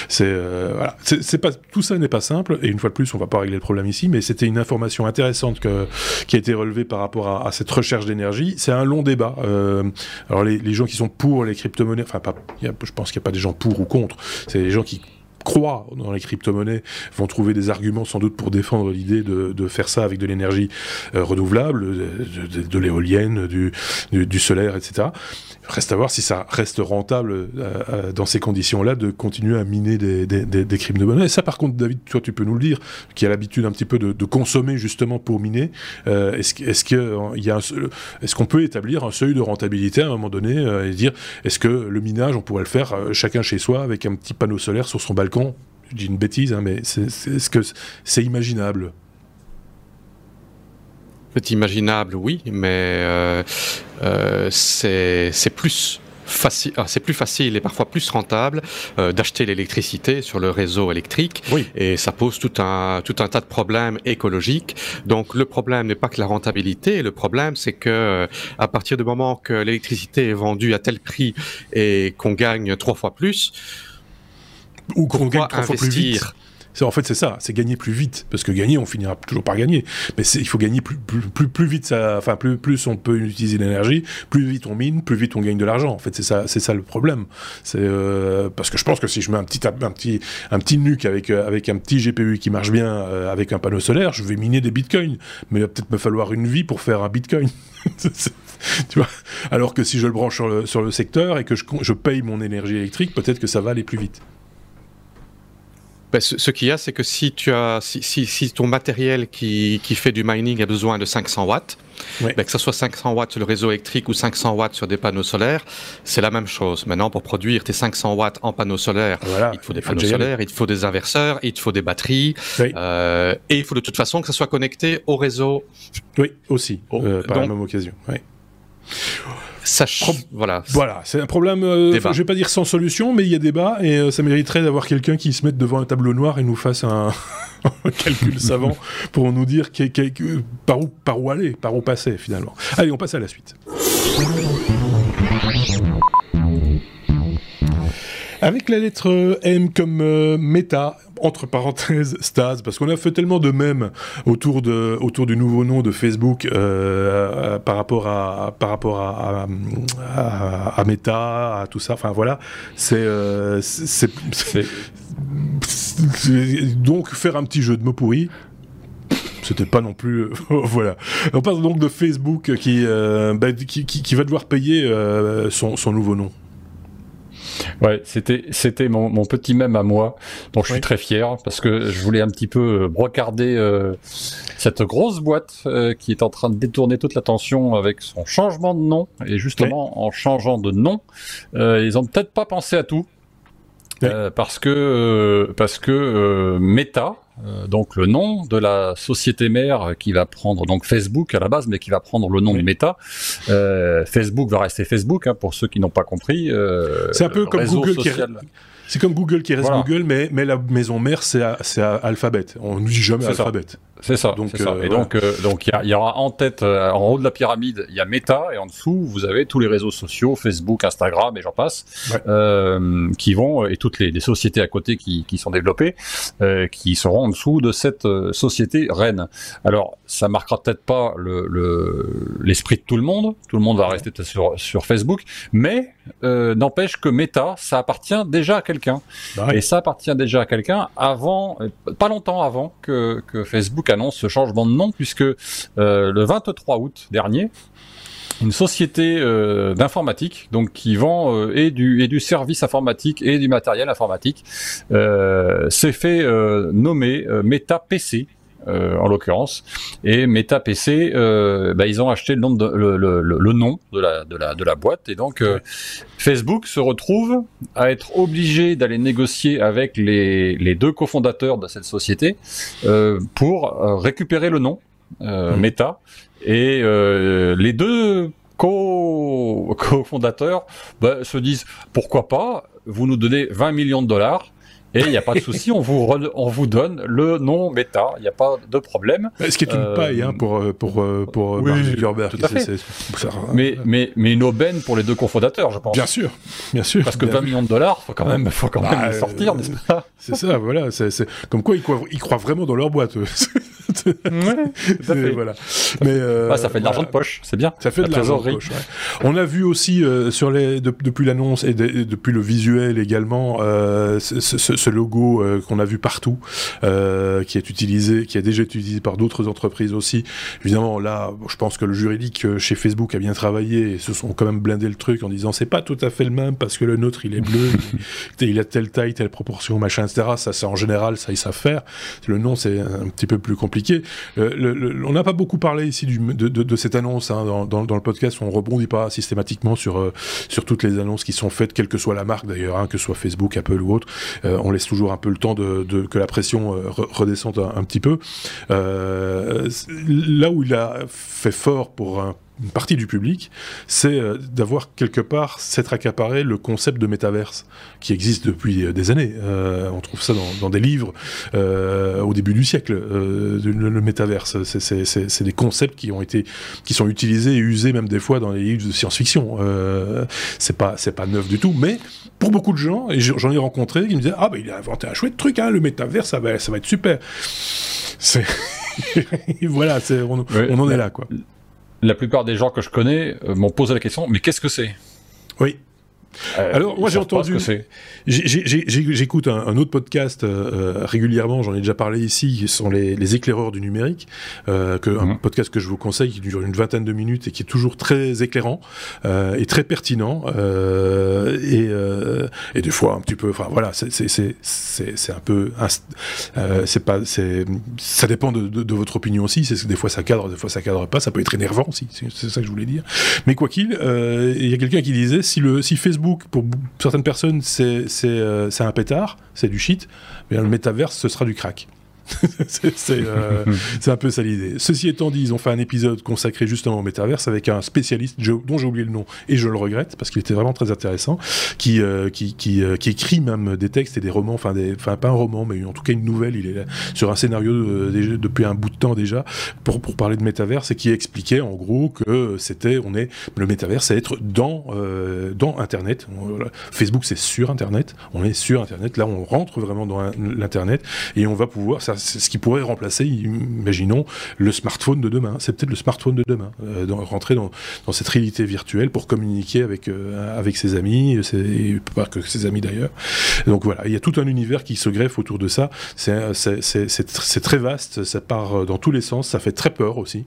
C'est euh, voilà, c'est pas tout ça n'est pas simple et une fois de plus on va pas régler le problème ici, mais c'était une information intéressante qui a été relevée par rapport à, cette recherche d'énergie. C'est un long débat. Euh, alors les, les, gens qui sont pour les crypto-monnaies, enfin pas, je pense qu'il n'y a pas des gens pour ou contre. C'est les gens qui croient dans les crypto-monnaies vont trouver des arguments sans doute pour défendre l'idée de, de, faire ça avec de l'énergie euh, renouvelable, de, de, l'éolienne, du, du, solaire, etc. Reste à voir si ça reste rentable euh, euh, dans ces conditions-là de continuer à miner des, des, crypto-monnaies. Et ça, par contre, David, toi, tu peux nous le dire, qui a l'habitude un petit peu de, consommer justement pour miner. Euh, est-ce est est qu'on peut établir un seuil de rentabilité à un moment donné et dire est-ce que le minage, on pourrait le faire chacun chez soi avec un petit panneau solaire sur son balcon? Je dis une bêtise, hein, mais est-ce que c'est imaginable? C'est imaginable, oui, mais euh, euh, c'est plus facile, ah, c'est plus facile et parfois plus rentable euh, d'acheter l'électricité sur le réseau électrique. Oui. Et ça pose tout un tout un tas de problèmes écologiques. Donc le problème n'est pas que la rentabilité. Le problème, c'est que à partir du moment que l'électricité est vendue à tel prix et qu'on gagne trois fois plus, ou qu'on gagne trois fois plus vite en fait, c'est ça, c'est gagner plus vite, parce que gagner, on finira toujours par gagner. Mais il faut gagner plus, plus, plus, vite, ça, enfin, plus, plus on peut utiliser l'énergie, plus vite on mine, plus vite on gagne de l'argent. En fait, c'est ça, c'est ça le problème. C'est euh, parce que je pense que si je mets un petit, un petit, un petit nuque avec, euh, avec un petit GPU qui marche bien, euh, avec un panneau solaire, je vais miner des bitcoins. Mais il va peut-être me falloir une vie pour faire un bitcoin. tu vois? Alors que si je le branche sur le, sur le secteur et que je, je paye mon énergie électrique, peut-être que ça va aller plus vite. Ben, ce, qu'il y a, c'est que si tu as, si, si, ton matériel qui, qui, fait du mining a besoin de 500 watts, ben, que ce soit 500 watts sur le réseau électrique ou 500 watts sur des panneaux solaires, c'est la même chose. Maintenant, pour produire tes 500 watts en panneaux solaires, il te faut des panneaux solaires, il te faut des inverseurs, il te faut des batteries, euh, et il faut de toute façon que ça soit connecté au réseau. Oui, aussi, euh, par la même occasion. Oui. Voilà. Voilà, c'est un problème, euh, je vais pas dire sans solution, mais il y a débat et euh, ça mériterait d'avoir quelqu'un qui se mette devant un tableau noir et nous fasse un, calcul savant pour nous dire par, où, par où aller, par où passer finalement. Allez, on passe à la suite. Avec la lettre M comme euh, méta, entre parenthèses Stase, parce qu'on a fait tellement de mèmes autour, de, autour du nouveau nom de Facebook euh, par rapport à par rapport à, Meta, à tout ça. Enfin voilà, c'est euh, donc faire un petit jeu de mots pourris c'était pas non plus voilà on parle donc de Facebook qui, bah, qui, va devoir payer son, son nouveau nom Ouais, c'était c'était mon, mon, petit mème à moi, dont je suis très fier parce que je voulais un petit peu euh, brocarder euh, cette grosse boîte euh, qui est en train de détourner toute l'attention avec son changement de nom. Et justement en changeant de nom, ils ont peut-être pas pensé à tout. parce que parce que Meta, euh, donc le nom de la société mère qui va prendre donc Facebook à la base, mais qui va prendre le nom de Meta. Euh, Facebook va rester Facebook hein, pour ceux qui n'ont pas compris. Euh, c'est un peu comme Google qui c'est comme Google qui reste Google, mais, mais la maison mère, c'est Alphabet. On ne dit jamais Alphabet. C'est ça. Donc, et donc, donc il y, aura en tête, en haut de la pyramide, il y a Meta, et en dessous, vous avez tous les réseaux sociaux, Facebook, Instagram, et j'en passe, qui vont et toutes les, sociétés à côté qui, qui sont développées, qui seront en dessous de cette société reine. Alors, ça marquera peut-être pas l'esprit le, de tout le monde. Tout le monde va rester sur, sur Facebook, mais euh, n'empêche que Meta, ça appartient déjà à quelqu'un. Bah Et ça appartient déjà à quelqu'un avant, euh, pas longtemps avant que, que, Facebook annonce ce changement de nom, puisque euh, le 23 août dernier, une société euh, d'informatique, donc qui vend euh, et du et du service informatique et du matériel informatique, s'est fait nommer Meta PC. En l'occurrence. Et Meta PC bah, ils ont acheté le nom de, le, le, le, nom de la, de la de la boîte. Et donc Facebook se retrouve à être obligé d'aller négocier avec les, les deux cofondateurs de cette société pour récupérer le nom euh, mmh. Meta. Et euh, les deux co-fondateurs bah, se disent pourquoi pas, vous nous donnez 20 millions de dollars et il n'y a pas de souci, on vous, on vous donne le nom Meta, il n'y a pas de problème. Ce qui est une paille hein, pour, euh, pour, euh, pour, euh, oui, Zuckerberg. mais, mais, mais une aubaine pour les deux cofondateurs, je pense. Bien sûr, bien sûr. Parce que 20 millions de dollars, faut quand même, faut quand même bah, sortir, n'est-ce pas? C'est ça, voilà. C'est, comme quoi ils croient, ils croient, vraiment dans leur boîte. ouais, Voilà. Mais ah, ça fait de l'argent de poche, c'est bien. Ça fait de l'argent de poche. On a vu aussi sur les, depuis l'annonce et, depuis le visuel également ce ce logo euh, qu'on a vu partout, euh, qui est utilisé, qui a déjà été utilisé par d'autres entreprises aussi. Évidemment, là, je pense que le juridique euh, chez Facebook a bien travaillé et se sont quand même blindé le truc en disant c'est pas tout à fait le même parce que le nôtre il est bleu, il, a telle taille, telle proportion, machin, etc. Ça, c'est en général, ça ils savent faire. Le nom, c'est un petit peu plus compliqué. On n'a pas beaucoup parlé ici de, cette annonce hein, dans, le podcast. On rebondit pas systématiquement sur sur toutes les annonces qui sont faites, quelle que soit la marque d'ailleurs, hein, que ce soit Facebook, Apple ou autre. on laisse toujours un peu le temps que la pression euh, redescende un, petit peu. Euh, là où il a fait fort pour un une partie du public, c'est euh, d'avoir quelque part s'être accaparé le concept de métaverse qui existe depuis euh, des années. Euh, on trouve ça dans, des livres au début du siècle. le, métaverse, c'est des concepts qui ont été, qui sont utilisés et usés même des fois dans les livres de science-fiction. c'est pas, c'est pas neuf du tout, mais pour beaucoup de gens, et j'en ai rencontré, qui me disaient ah ben il a inventé un chouette truc, hein, le métaverse, ça va, ça va être super. C'est voilà, on, on en est là quoi la plupart des gens que je connais euh, m'ont posé la question, mais qu'est-ce que c'est? Oui. Euh, Alors moi j'ai entendu, j'écoute un, un, autre podcast euh, euh, régulièrement, j'en ai déjà parlé ici, qui sont les, les éclaireurs du numérique, euh, que, un mhm. podcast que je vous conseille qui dure une vingtaine de minutes et qui est toujours très éclairant et très pertinent et, et des fois un petit peu, enfin voilà, c'est un peu, c'est pas, ça dépend de, de, de, votre opinion aussi, des fois ça cadre, des fois ça cadre pas, ça peut être énervant aussi, c'est ça que je voulais dire. Mais quoi qu'il, il y a quelqu'un qui disait si le si Facebook pour certaines personnes, euh, c'est un pétard, c'est du shit, mais le métaverse, ce sera du crack. Euh, c'est un peu ça l'idée. Ceci étant dit, ils ont fait un épisode consacré justement au métaverse avec un spécialiste dont j'ai oublié le nom et je le regrette parce qu'il était vraiment très intéressant, qui, euh, qui, qui, euh, qui, écrit même des textes et des romans, enfin, pas un roman, mais en tout cas une nouvelle. Il est là, sur un scénario depuis un bout de temps déjà pour, pour parler de métaverse et qui expliquait en gros que c'était, on est, le métaverse, c'est être dans, dans Internet. Facebook, c'est sur Internet. On est sur Internet. Là, on rentre vraiment dans l'Internet et on va pouvoir, ça, c'est ce qui pourrait remplacer, imaginons, le smartphone de demain. C'est peut-être le smartphone de demain. Euh, rentrer dans, cette réalité virtuelle pour communiquer avec, euh, avec ses amis, et pas que ses amis d'ailleurs. Donc voilà, il y a tout un univers qui se greffe autour de ça. C'est très vaste, ça part dans tous les sens, ça fait très peur aussi.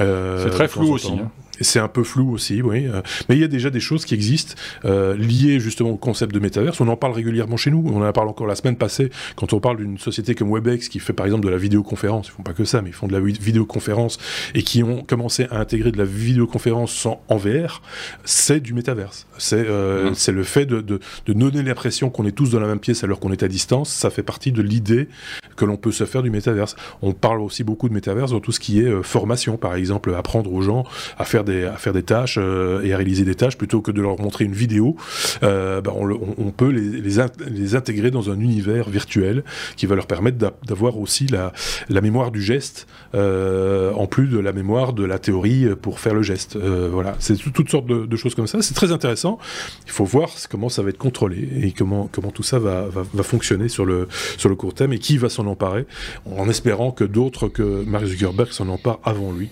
Euh, c'est très flou aussi. Hein c'est un peu flou aussi, oui. Euh, mais il y a déjà des choses qui existent euh, liées justement au concept de métaverse. On en parle régulièrement chez nous. On en parle encore la semaine passée quand on parle d'une société comme Webex qui fait par exemple de la vidéoconférence. Ils font pas que ça, mais ils font de la vidéoconférence et qui ont commencé à intégrer de la vidéoconférence en, VR. C'est du métaverse. C'est euh, mmh. le fait de, de, de donner l'impression qu'on est tous dans la même pièce alors qu'on est à distance. Ça fait partie de l'idée que l'on peut se faire du métaverse. On parle aussi beaucoup de métaverse dans tout ce qui est euh, formation, par exemple, apprendre aux gens à faire des des, à faire des tâches et à réaliser des tâches plutôt que de leur montrer une vidéo. Bah, on, peut les, les, intégrer dans un univers virtuel qui va leur permettre d'avoir aussi la, la, mémoire du geste en plus de la mémoire de la théorie pour faire le geste. voilà, c'est toutes sortes de, choses comme ça. C'est très intéressant. Il faut voir comment ça va être contrôlé et comment, comment tout ça va, va, va fonctionner sur le, sur le court terme et qui va s'en emparer, en espérant que d'autres que Mark Zuckerberg s'en emparent avant lui.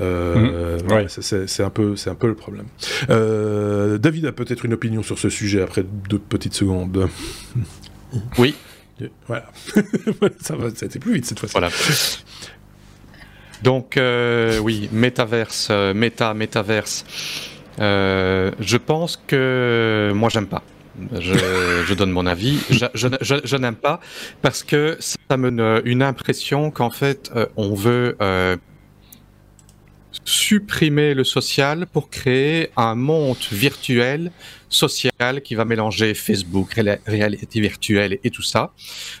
Euh, mmh. C'est un, peu, un peu le problème. Euh, David a peut-être une opinion sur ce sujet après deux petites secondes. Oui. Voilà. ça, va, ça a été plus vite cette fois-ci. Voilà. Donc, euh, oui, métaverse, méta, métaverse. je pense que moi, j'aime pas. Je, donne mon avis. Je, n'aime pas parce que ça me donne une impression qu'en fait, euh, on veut euh, supprimer le social pour créer un monde virtuel social qui va mélanger Facebook, réalité virtuelle et tout ça.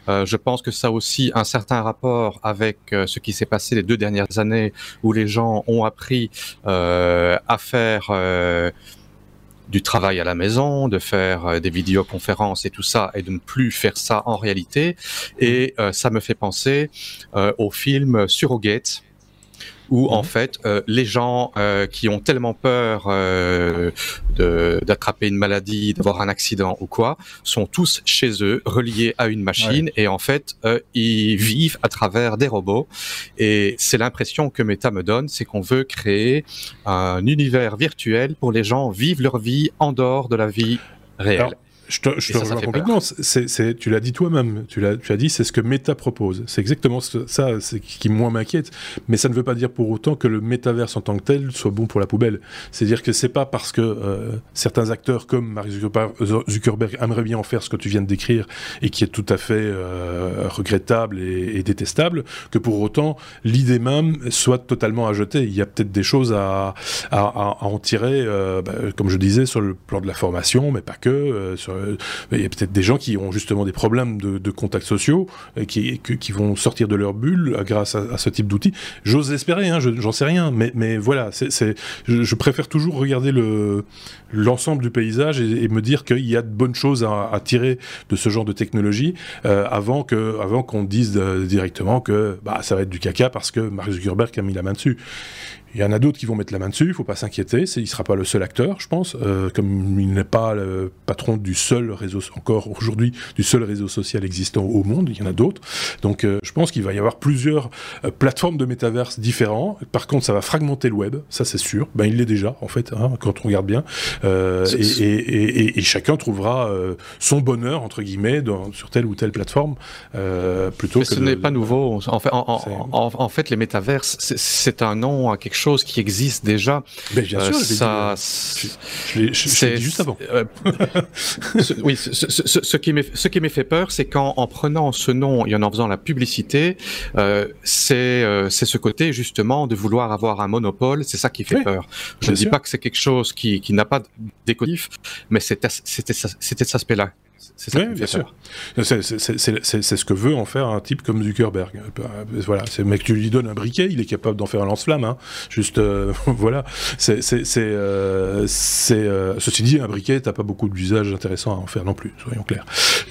Euh, je pense que ça a aussi un certain rapport avec ce qui s'est passé les deux dernières années où les gens ont appris à faire du travail à la maison, de faire euh, des vidéoconférences et tout ça, et de ne plus faire ça en réalité. Et euh, ça me fait penser euh, au film Surrogate où en mhm. fait euh, les gens euh, qui ont tellement peur euh, d'attraper une maladie, d'avoir un accident ou quoi, sont tous chez eux, reliés à une machine et en fait ils vivent à travers des robots. Et c'est l'impression que Meta me donne, c'est qu'on veut créer un univers virtuel pour les gens vivre leur vie en dehors de la vie réelle. Je te, je te rejoins complètement. C'est, tu l'as dit toi-même. Tu l'as, tu as dit, c'est ce que Meta propose. C'est exactement ça, c'est qui moi m'inquiète. Mais ça ne veut pas dire pour autant que le métaverse en tant que tel soit bon pour la poubelle. C'est-à-dire que c'est pas parce que euh, certains acteurs comme Mark Zuckerberg aimeraient bien en faire ce que tu viens de décrire et qui est tout à fait euh, regrettable et, détestable que pour autant l'idée même soit totalement à jeter. Il y a peut-être des choses à, à, en tirer, euh, bah, comme je disais, sur le plan de la formation, mais pas que. sur euh, il y a peut-être des gens qui ont justement des problèmes de, contacts sociaux et qui, vont sortir de leur bulle grâce à, ce type d'outils. J'ose espérer, hein, j'en sais rien, mais, voilà, je, préfère toujours regarder le, l'ensemble du paysage et, me dire qu'il y a de bonnes choses à, tirer de ce genre de technologie euh, avant qu'on dise euh, directement que bah, ça va être du caca parce que Mark Zuckerberg a mis la main dessus. Il y en a d'autres qui vont mettre la main dessus, il ne faut pas s'inquiéter, il ne sera pas le seul acteur, je pense, euh, comme il n'est pas le patron du seul réseau, encore aujourd'hui, du seul réseau social existant au monde, il y en a d'autres. Donc euh, je pense qu'il va y avoir plusieurs euh, plateformes de métaverse différents. Par contre, ça va fragmenter le web, ça c'est sûr. Ben, il l'est déjà, en fait, hein, quand on regarde bien. Et, et, et, chacun trouvera son bonheur, entre guillemets, dans, sur telle ou telle plateforme, plutôt Mais que... Ce n'est pas nouveau. En fait, en, en, fait les métaverses, c'est un nom à quelque chose chose qui existe déjà. Mais bien sûr, ça, je, je, juste avant. Euh, oui, ce, qui m'est fait peur, c'est qu'en en prenant ce nom et en en faisant la publicité, euh, euh, c'est ce côté justement de vouloir avoir un monopole. C'est ça qui fait peur. Je ne dis pas que c'est quelque chose qui, qui n'a pas d'écotif, mais c'était cet aspect-là c'est ça bien sûr. C'est ce que veut en faire un type comme Zuckerberg. Euh, voilà, c'est mec, tu lui donnes un briquet, il est capable d'en faire un lance-flamme. Hein. Juste, euh, voilà. C'est, euh, euh, ceci dit, un briquet, t'as pas beaucoup d'usages intéressants à en faire non plus, soyons clairs.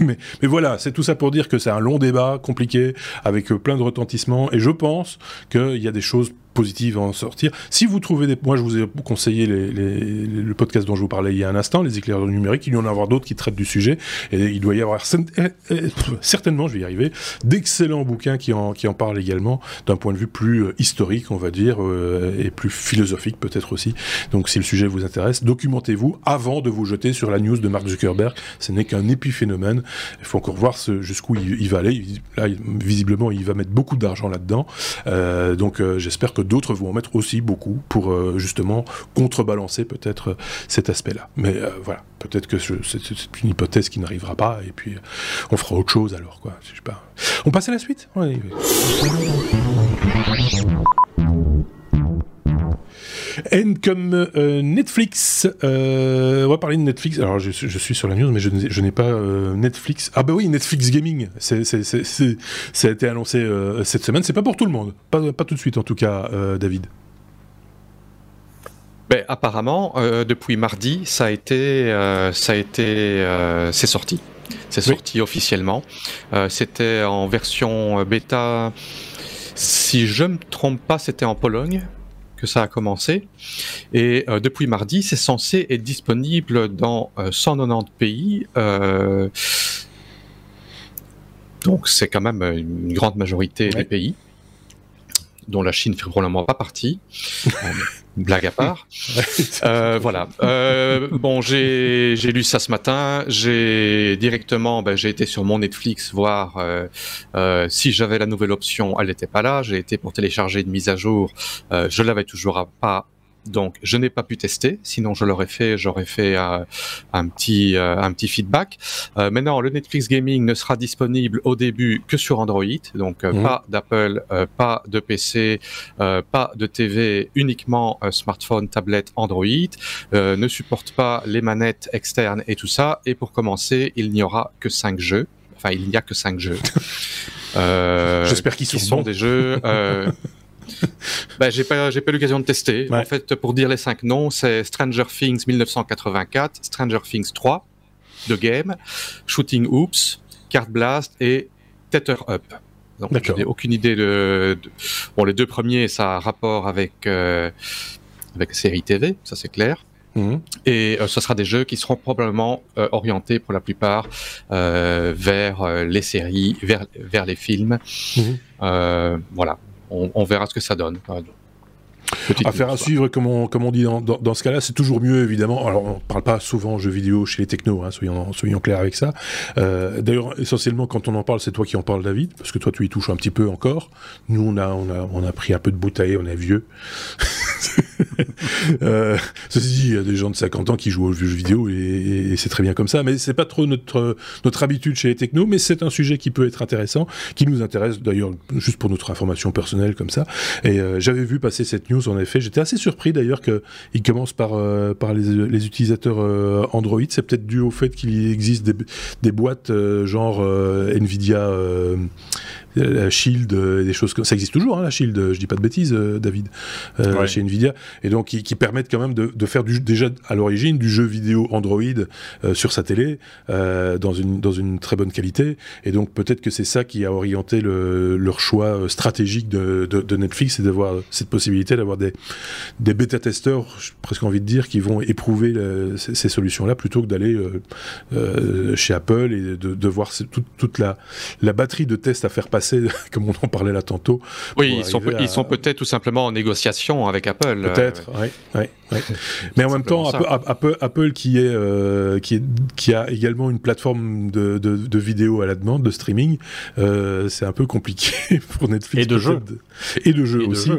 mais, mais voilà, c'est tout ça pour dire que c'est un long débat, compliqué, avec plein de retentissements, et je pense qu'il y a des choses positive à en sortir. Si vous trouvez des... Moi, je vous ai conseillé le podcast dont je vous parlais il y a un instant, les éclaireurs numériques. Il y en a d'autres qui traitent du sujet. Et il doit y avoir eh, eh, certainement, je vais y arriver, d'excellents bouquins qui en, qui en parlent également d'un point de vue plus euh, historique, on va dire, euh, et plus philosophique peut-être aussi. Donc, si le sujet vous intéresse, documentez-vous avant de vous jeter sur la news de Mark Zuckerberg. Ce n'est qu'un épiphénomène. Il faut encore voir jusqu'où il, va aller. Là, visiblement, il va mettre beaucoup d'argent là-dedans. Euh, donc, j'espère que d'autres vont en mettre aussi beaucoup pour euh, justement contrebalancer peut-être euh, cet aspect-là. Mais euh, voilà, peut-être que c'est une hypothèse qui n'arrivera pas et puis on fera autre chose alors. On passe à la suite? N comme euh, Netflix. Euh, on va parler de Netflix. Alors, je, suis sur la news, mais je n'ai pas euh, Netflix. Ah bah oui, Netflix Gaming. ça a été annoncé cette semaine. C'est pas pour tout le monde. Pas, pas tout de suite, en tout cas, David. ben, apparemment, depuis mardi, ça a été, ça a été, c'est sorti. C'est sorti officiellement. c'était en version bêta. Si je me trompe pas, c'était en Pologne que ça a commencé. Et euh, depuis mardi, c'est censé être disponible dans 190 euh, pays. Euh, donc c'est quand même une grande majorité des pays dont la Chine fait probablement pas partie. blague à part. euh, voilà. Euh, bon, j'ai lu ça ce matin. J'ai directement, ben, j'ai été sur mon Netflix voir euh, si j'avais la nouvelle option. Elle n'était pas là. J'ai été pour télécharger une mise à jour. Euh, je l'avais toujours pas donc, je n'ai pas pu tester. Sinon, je l'aurais fait. J'aurais fait euh, un petit euh, un petit feedback. Euh, maintenant, le Netflix Gaming ne sera disponible au début que sur Android. Donc, mhm. pas d'Apple, pas de PC, pas de TV, uniquement smartphone, tablette, Android. ne supporte pas les manettes externes et tout ça. Et pour commencer, il n'y aura que 5 jeux. Enfin, il n'y a que 5 jeux. J'espère qu'ils sont, des jeux. bah, j'ai pas, j'ai pas l'occasion de tester. En fait, pour dire les cinq noms, c'est Stranger Things 1984, Stranger Things 3, The Game, Shooting Oops, Card Blast et Tether Up. Donc, je n'ai aucune idée de, Bon, les deux premiers, ça a rapport avec euh, avec la série TV, ça c'est clair. Mhm. Et euh, ce sera des jeux qui seront probablement euh, orientés pour la plupart euh, vers les séries, vers, vers les films. Mhm. voilà on, verra ce que ça donne. Affaire à suivre, comme on, comme on dit dans, dans, ce cas-là, c'est toujours mieux évidemment. Alors on parle pas souvent jeux vidéo chez les technos, hein, soyons, soyons clairs avec ça. Euh, D'ailleurs, essentiellement quand on en parle, c'est toi qui en parles, David, parce que toi tu y touches un petit peu encore. Nous on a, on a, on a pris un peu de bouteille, on est vieux. euh, ceci dit, il y a des gens de 50 ans qui jouent aux jeux vidéo et, c'est très bien comme ça. Mais c'est pas trop notre notre habitude chez les technos, mais c'est un sujet qui peut être intéressant, qui nous intéresse d'ailleurs juste pour notre information personnelle comme ça. Et euh, j'avais vu passer cette news en effet. J'étais assez surpris d'ailleurs qu'il commence par, euh, les, utilisateurs euh, Android. C'est peut-être dû au fait qu'il existe des, des boîtes euh, genre Nvidia la Shield, euh, des choses comme ça existe toujours, hein, la Shield, je dis pas de bêtises, euh, David, euh, chez Nvidia, et donc qui, qui permettent quand même de, de, faire du, déjà à l'origine du jeu vidéo Android sur sa télé dans une dans une très bonne qualité, et donc peut-être que c'est ça qui a orienté le, leur choix stratégique de, de, de Netflix, c'est d'avoir cette possibilité d'avoir des des bêta testeurs, j'ai presque envie de dire, qui vont éprouver ces, ces solutions-là plutôt que d'aller chez Apple et de, de voir toute, toute la la batterie de tests à faire passer comme on en parlait là tantôt. Oui, ils sont, ils sont peut-être tout simplement en négociation avec Apple. Peut-être, oui. Ouais, Mais en même temps, Apple, Apple, qui, est, euh, qui, est, qui a également une plateforme de, de, de vidéo à la demande, de streaming, euh, c'est un peu compliqué pour Netflix. Et de jeux. Et de jeux aussi.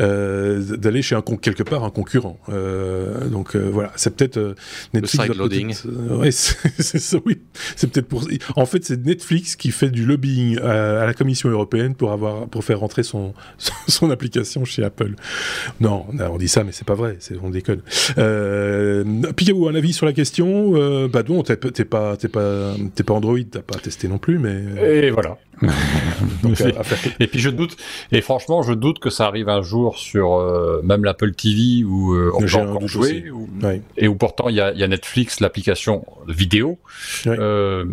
Euh, d'aller chez un quelque part un concurrent. Euh, donc euh, voilà, c'est peut-être Netflix. Le loading. ouais, c'est ça, oui. C'est peut-être pour. En fait, c'est Netflix qui fait du lobbying à, la Commission européenne pour avoir pour faire rentrer son son, application chez Apple. Non, on dit ça, mais c'est pas vrai. C'est on déconne. Euh, Picaboo, un avis sur la question? Euh, Bah non, t'es pas t'es pas t'es pas Android, t'as pas testé non plus, mais. Et voilà. et puis je doute, et franchement, je doute que ça arrive un jour sur euh, même l'Apple TV où euh, on peut encore jouer, et où pourtant il y a, y a, Netflix, l'application vidéo. Euh,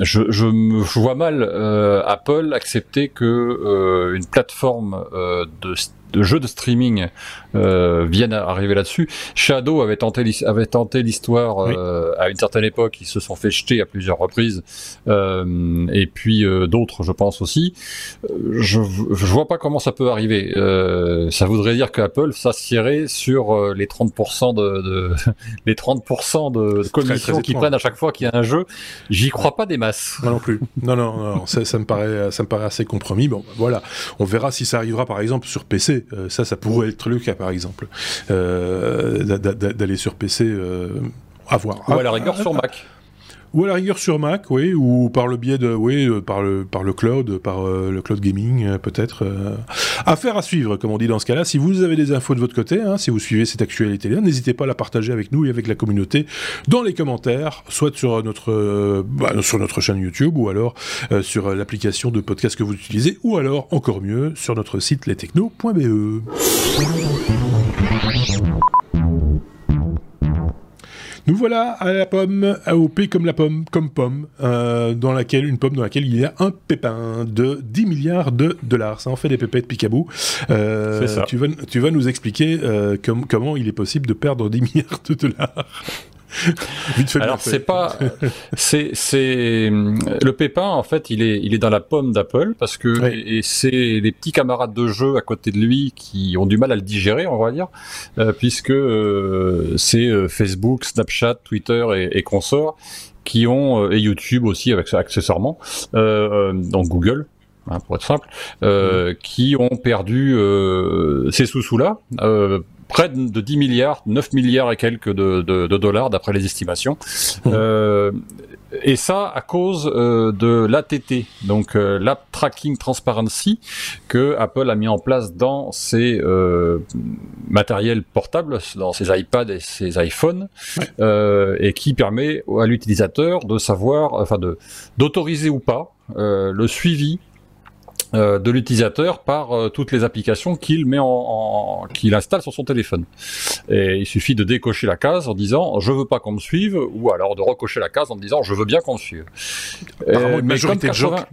je, je, me vois mal euh, Apple accepter que une plateforme de de jeux de streaming euh, viennent arriver là-dessus. Shadow avait tenté avait tenté l'histoire euh, à une certaine époque, ils se sont fait jeter à plusieurs reprises, euh, et puis d'autres, je pense aussi. Je, je vois pas comment ça peut arriver. ça voudrait dire qu'Apple s'assierait sur les 30% de, de les 30% de commissions qu'ils prennent à chaque fois qu'il y a un jeu. J'y crois pas des masses. Moi non plus. non, non, non, ça, ça, me paraît, ça me paraît assez compromis. Bon, voilà, on verra si ça arrivera par exemple sur PC. Ça, ça pourrait être le cas, par exemple, euh, d'aller sur PC. Euh, à voir. Ou à la rigueur sur Mac. Ou à la rigueur sur Mac, oui, ou par le biais de, oui, euh, par le, par le cloud, par euh, le cloud gaming, euh, peut-être. Affaire à suivre, comme on dit dans ce cas-là. Si vous avez des infos de votre côté, hein, si vous suivez cette actualité-là, n'hésitez pas à la partager avec nous et avec la communauté dans les commentaires, soit sur notre, bah, sur notre chaîne YouTube, ou alors sur l'application de podcast que vous utilisez, ou alors, encore mieux, sur notre site lestechno.be. Nous voilà à la pomme, AOP comme la pomme, comme pomme, euh, dans laquelle, une pomme dans laquelle il y a un pépin de 10 milliards de dollars. Ça en fait des pépettes picabou. Euh, ça. Tu, vas, tu vas nous expliquer euh, comment il est possible de perdre 10 milliards de dollars. Alors c'est pas, c'est c'est le pépin en fait il est il est dans la pomme d'Apple parce que et c'est les petits camarades de jeu à côté de lui qui ont du mal à le digérer on va dire euh, puisque euh, c'est euh, Facebook, Snapchat, Twitter et, et consorts qui ont et YouTube aussi avec accessoirement donc Google Hein, pour être simple, euh, qui ont perdu euh, ces sous-sous-là, euh, près de 10 milliards, 9 milliards et quelques de, de, de dollars d'après les estimations. Mmh. Euh, et ça à cause euh, de l'ATT, donc euh, l'App Tracking Transparency, que Apple a mis en place dans ses euh, matériels portables, dans ses iPads et ses iPhones, ouais. et qui permet à l'utilisateur de savoir, enfin de d'autoriser ou pas le suivi euh, de l'utilisateur par euh, toutes les applications qu'il met en, en qu'il installe sur son téléphone. Et il suffit de décocher la case en disant je veux pas qu'on me suive ou alors de recocher la case en disant je veux bien qu'on me suive. Une majorité 80... de gens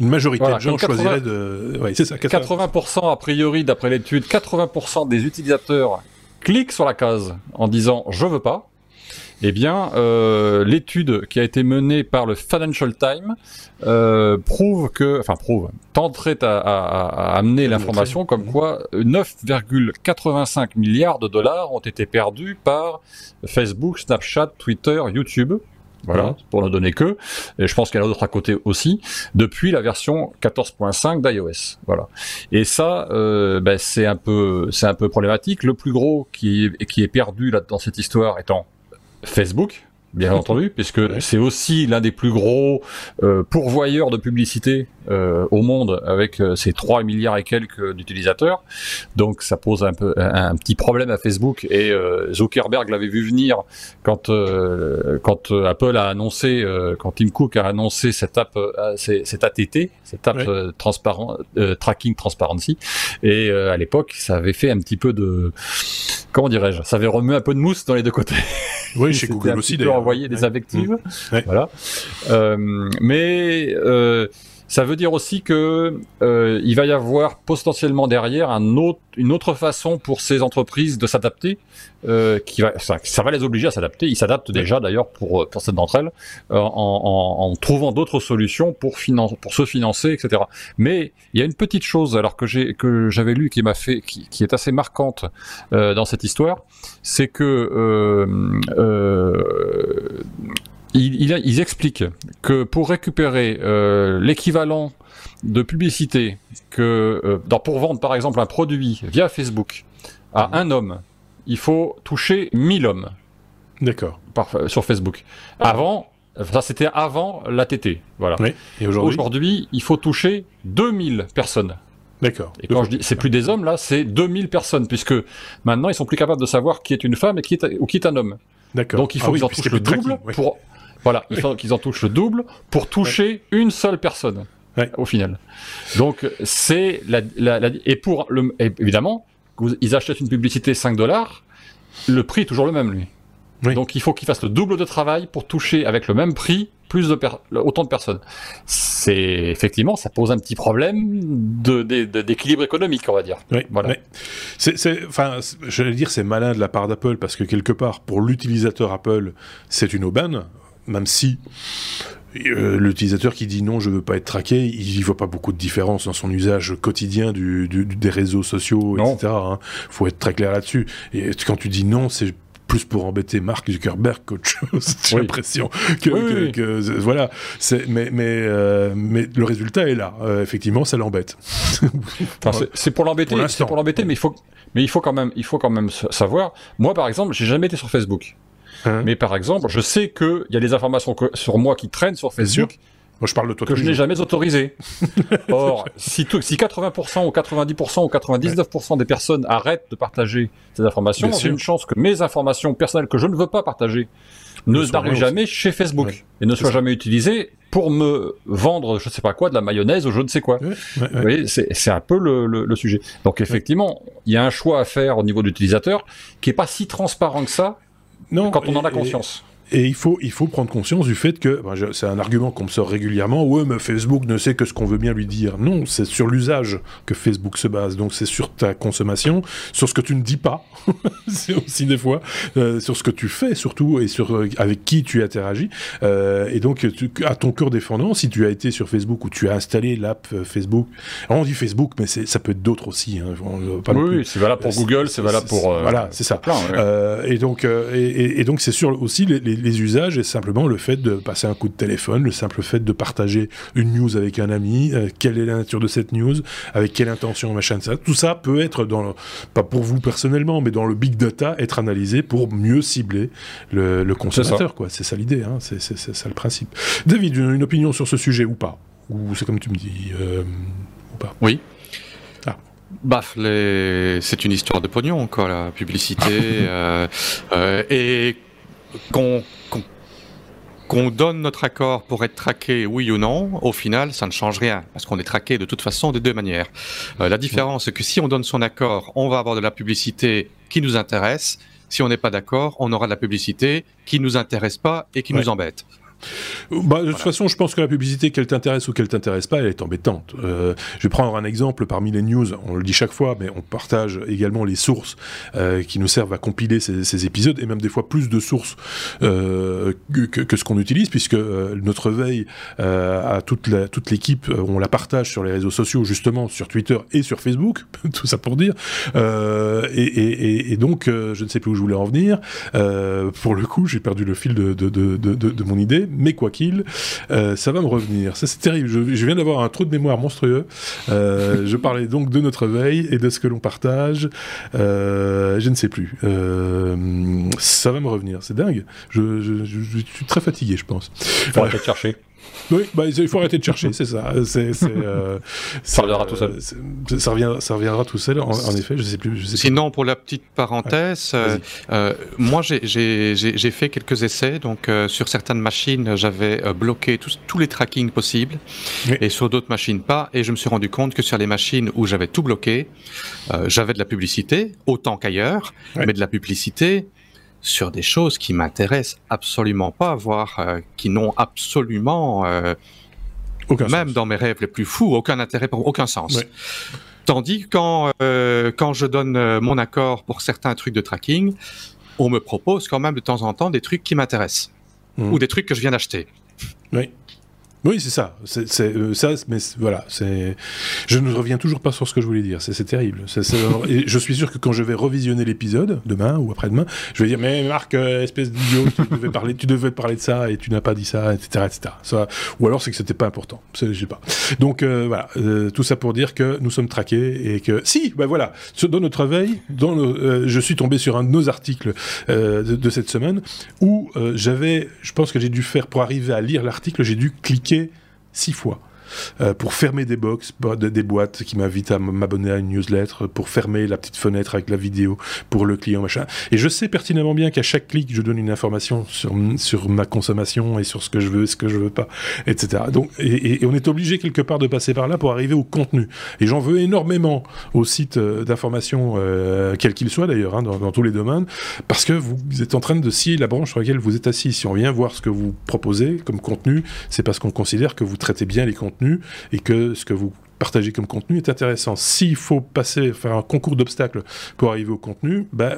une majorité voilà, de gens 80... choisiraient de ouais, c'est ça 80%, 80% a priori d'après l'étude 80% des utilisateurs cliquent sur la case en disant je veux pas eh bien, euh, l'étude qui a été menée par le Financial Times euh, prouve que, enfin prouve, tenterait à, à, à amener l'information comme quoi 9,85 milliards de dollars ont été perdus par Facebook, Snapchat, Twitter, YouTube. Voilà, pour ne donner que. Et je pense qu'il y en a d'autres à côté aussi, depuis la version 14.5 d'iOS. Voilà. Et ça, euh, ben, c'est un peu, c'est un peu problématique. Le plus gros qui, qui est perdu là dans cette histoire étant Facebook, bien entendu, puisque ouais. c'est aussi l'un des plus gros euh, pourvoyeurs de publicité euh, au monde avec euh, ses 3 milliards et quelques d'utilisateurs. Donc ça pose un peu un, un, petit problème à Facebook et euh, Zuckerberg l'avait vu venir quand euh, quand Apple a annoncé quand Tim Cook a annoncé cette app cette ATT, cette app ouais. transparent tracking transparency et à l'époque ça avait fait un petit peu de comment dirais-je, ça avait remué un peu de mousse dans les deux côtés. Oui, chez Google aussi d'ailleurs envoyer des invectives. Mmh. Voilà. Euh, mais euh, ça veut dire aussi que euh, il va y avoir potentiellement derrière un autre, une autre façon pour ces entreprises de s'adapter, euh, qui va, ça, ça, va les obliger à s'adapter. Ils s'adaptent déjà d'ailleurs pour pour certaines d'entre elles euh, en, en, en, trouvant d'autres solutions pour finan pour se financer, etc. Mais il y a une petite chose alors que j'ai que j'avais lu qui m'a fait qui, qui, est assez marquante euh, dans cette histoire, c'est que euh, euh, ils, ils, ils, expliquent que pour récupérer euh, l'équivalent de publicité que euh, dans, pour vendre par exemple un produit via Facebook à mmh. un homme, il faut toucher 1000 hommes. D'accord. Sur Facebook. Ah. Avant, ça c'était avant l'ATT. Voilà. Oui. Et aujourd'hui, aujourd'hui, il faut toucher 2000 personnes. D'accord. Et quand je dis c'est plus des hommes là, c'est 2000 personnes puisque maintenant ils sont plus capables de savoir qui est une femme et qui est ou qui est un homme. D'accord. Donc il faut ah qu'ils oui, en touchent le double pour voilà, il faut qu'ils en touchent le double pour toucher ouais. une seule personne ouais. au final. Donc c'est la, la, la, et pour le évidemment ils achètent une publicité 5 dollars, le prix est toujours le même lui. Oui. Donc il faut qu'ils fassent le double de travail pour toucher avec le même prix plus de autant de personnes. C'est effectivement, ça pose un petit problème d'équilibre économique, on va dire. Oui, voilà. C'est, enfin, j'allais dire, c'est malin de la part d'Apple parce que quelque part, pour l'utilisateur Apple, c'est une aubaine même si euh, l'utilisateur qui dit non, je veux pas être traqué, il voit pas beaucoup de différence dans son usage quotidien du, du, des réseaux sociaux, non. etc. Hein. Faut être très clair là-dessus. Et quand tu dis non, c'est plus pour embêter Mark Zuckerberg qu'autre chose. J'ai oui. l'impression que, oui, que, oui. que, que, voilà. Mais mais euh, mais le résultat est là. Euh, effectivement, ça l'embête. enfin, c'est pour l'embêter. C'est pour l'embêter, mais il faut mais il faut quand même il faut quand même savoir. Moi, par exemple, j'ai jamais été sur Facebook. Hein mais par exemple, je sais qu'il y a des informations que, sur moi qui traînent sur Facebook. Moi, je parle de toi que je n'ai jamais autorisé. Or, si, tout, si 80% ou 90% ou 99% ouais. des personnes arrêtent de partager ces informations, j'ai une chance que mes informations personnelles que je ne veux pas partager ne n'arrivent jamais chez Facebook ouais. et ne soient jamais utilisées pour me vendre, je ne sais pas quoi, de la mayonnaise ou je ne sais quoi. Ouais, Vous voyez, c'est un peu le, le, le, sujet. Donc effectivement, il y a un choix à faire au niveau de l'utilisateur qui est pas si transparent que ça Non, quand on en a conscience. Et il faut, il faut prendre conscience du fait que, ben, c'est un argument qu'on me sort régulièrement, ouais, mais Facebook ne sait que ce qu'on veut bien lui dire. Non, c'est sur l'usage que Facebook se base. Donc c'est sur ta consommation, sur ce que tu ne dis pas, c'est aussi des fois, euh, sur ce que tu fais surtout, et sur euh, avec qui tu interagis. Euh, et donc, à ton cœur défendant, si tu as été sur Facebook ou tu as installé l'app Facebook, alors on dit Facebook, mais ça peut être d'autres aussi. Hein, oui, c'est valable pour Google, c'est valable pour... voilà, c'est ça. et donc, et, et, donc c'est sur aussi les les, usages et simplement le fait de passer un coup de téléphone, le simple fait de partager une news avec un ami, euh, quelle est la nature de cette news, avec quelle intention, machin, ça. Tout ça peut être dans, pas pour vous personnellement, mais dans le big data, être analysé pour mieux cibler le, consommateur, quoi. C'est ça l'idée, hein. c'est ça le principe. David, une, opinion sur ce sujet ou pas? Ou c'est comme tu me dis, euh, ou pas? Oui. Ah. Baf, les... c'est une histoire de pognon, quoi, la publicité. euh, euh, et qu'on qu'on donne notre accord pour être traqué, oui ou non, au final, ça ne change rien, parce qu'on est traqué de toute façon des deux manières. Euh, la différence, c'est que si on donne son accord, on va avoir de la publicité qui nous intéresse. Si on n'est pas d'accord, on aura de la publicité qui nous intéresse pas et qui nous embête. Bah, de toute façon, je pense que la publicité, qu'elle t'intéresse ou qu'elle t'intéresse pas, elle est embêtante. Euh, je vais prendre un exemple parmi les news. On le dit chaque fois, mais on partage également les sources euh, qui nous servent à compiler ces, épisodes et même des fois plus de sources euh, que, ce qu'on utilise, puisque notre veille à toute toute l'équipe, on la partage sur les réseaux sociaux, justement sur Twitter et sur Facebook, tout ça pour dire. Et, donc, je ne sais plus où je voulais en venir. pour le coup, j'ai perdu le fil de, de, de mon idée mais quoi qu'il, euh, ça va me revenir. Ça, c'est terrible. Je, viens d'avoir un trou de mémoire monstrueux. Euh, je parlais donc de notre veille et de ce que l'on partage. Euh, je ne sais plus. ça va me revenir. C'est dingue. Je, suis très fatigué, je pense. Il faudrait peut-être chercher. Oui, bah, il faut arrêter de chercher, c'est ça. Euh, ça reviendra tout seul. Ça reviendra, ça reviendra tout seul, en, effet, je sais plus. Je sais Sinon, pour la petite parenthèse, euh, euh, moi j'ai fait quelques essais. Donc, sur certaines machines, j'avais bloqué tous, les trackings possibles, et sur d'autres machines pas. Et je me suis rendu compte que sur les machines où j'avais tout bloqué, j'avais de la publicité, autant qu'ailleurs, mais de la publicité sur des choses qui m'intéressent absolument pas, voire euh, qui n'ont absolument, euh, aucun même dans mes rêves les plus fous, aucun intérêt pour aucun sens. Tandis quand euh, quand je donne mon accord pour certains trucs de tracking, on me propose quand même de temps en temps des trucs qui m'intéressent mmh. ou des trucs que je viens d'acheter. Oui. Oui, c'est ça. Euh, ça, mais voilà. C'est. Je ne reviens toujours pas sur ce que je voulais dire. C'est terrible. je suis sûr que quand je vais revisionner l'épisode demain ou après-demain, je vais dire mais Marc, euh, espèce d'idiot, tu devais parler, tu devais parler de ça et tu n'as pas dit ça, etc., etc. Ou alors c'est que c'était pas important. Je sais pas. Donc euh, voilà, tout ça pour dire que nous sommes traqués et que si, ben voilà, dans notre veille, dans je suis tombé sur un de nos articles de, cette semaine où j'avais, je pense que j'ai dû faire pour arriver à lire l'article, j'ai dû cliquer six fois. Euh, pour fermer des boîtes qui m'invitent à m'abonner à une newsletter, pour fermer la petite fenêtre avec la vidéo pour le client, machin. Et je sais pertinemment bien qu'à chaque clic, je donne une information sur, sur ma consommation et sur ce que je veux, ce que je veux pas, etc. Donc, et, on est obligé quelque part de passer par là pour arriver au contenu. Et j'en veux énormément au site euh, d'information, euh, quel qu'il soit d'ailleurs, hein, dans, dans, tous les domaines, parce que vous êtes en train de scier la branche sur laquelle vous êtes assis. Si on vient voir ce que vous proposez comme contenu, c'est parce qu'on considère que vous traitez bien les contenus et que ce que vous partagez comme contenu est intéressant. S'il faut passer, faire un concours d'obstacles pour arriver au contenu, bah,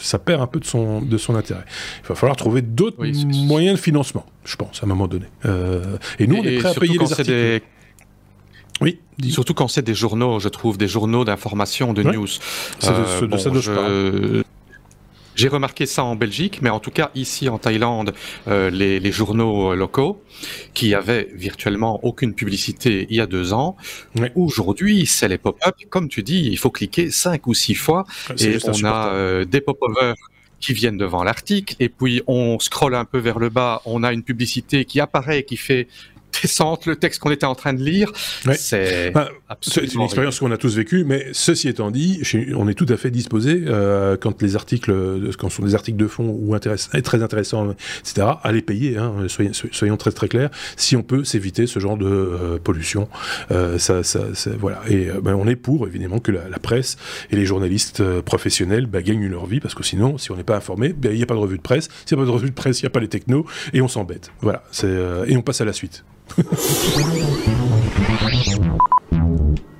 ça perd un peu de son, de son intérêt. Il va falloir trouver d'autres moyens de financement, je pense, à un moment donné. Euh, et nous, on est prêt à payer les articles. Oui. Surtout quand c'est des journaux, je trouve, des journaux d'information, de news. Euh, ça je... J'ai remarqué ça en Belgique, mais en tout cas ici en Thaïlande, euh, les, les, journaux locaux qui avaient virtuellement aucune publicité il y a deux ans, aujourd'hui c'est les pop-up. Comme tu dis, il faut cliquer cinq ou six fois et on a euh, des pop-overs qui viennent devant l'article. Et puis on scrolle un peu vers le bas, on a une publicité qui apparaît qui fait le texte qu'on était en train de lire. C'est une expérience qu'on a tous vécue, mais ceci étant dit, on est tout à fait disposé euh, quand les articles, quand ce sont des articles de fond ou très intéressants, etc., à les payer. Hein, soyons, très très clairs. Si on peut s'éviter ce genre de euh, pollution, euh, ça, ça, voilà. Et ben, on est pour évidemment que la, presse et les journalistes professionnels ben, gagnent leur vie, parce que sinon, si on n'est pas informé, ben, il n'y a pas de revue de presse. S'il n'y a pas de revue de presse, il n'y a pas les technos, et on s'embête. Voilà. et on passe à la suite. なるほど。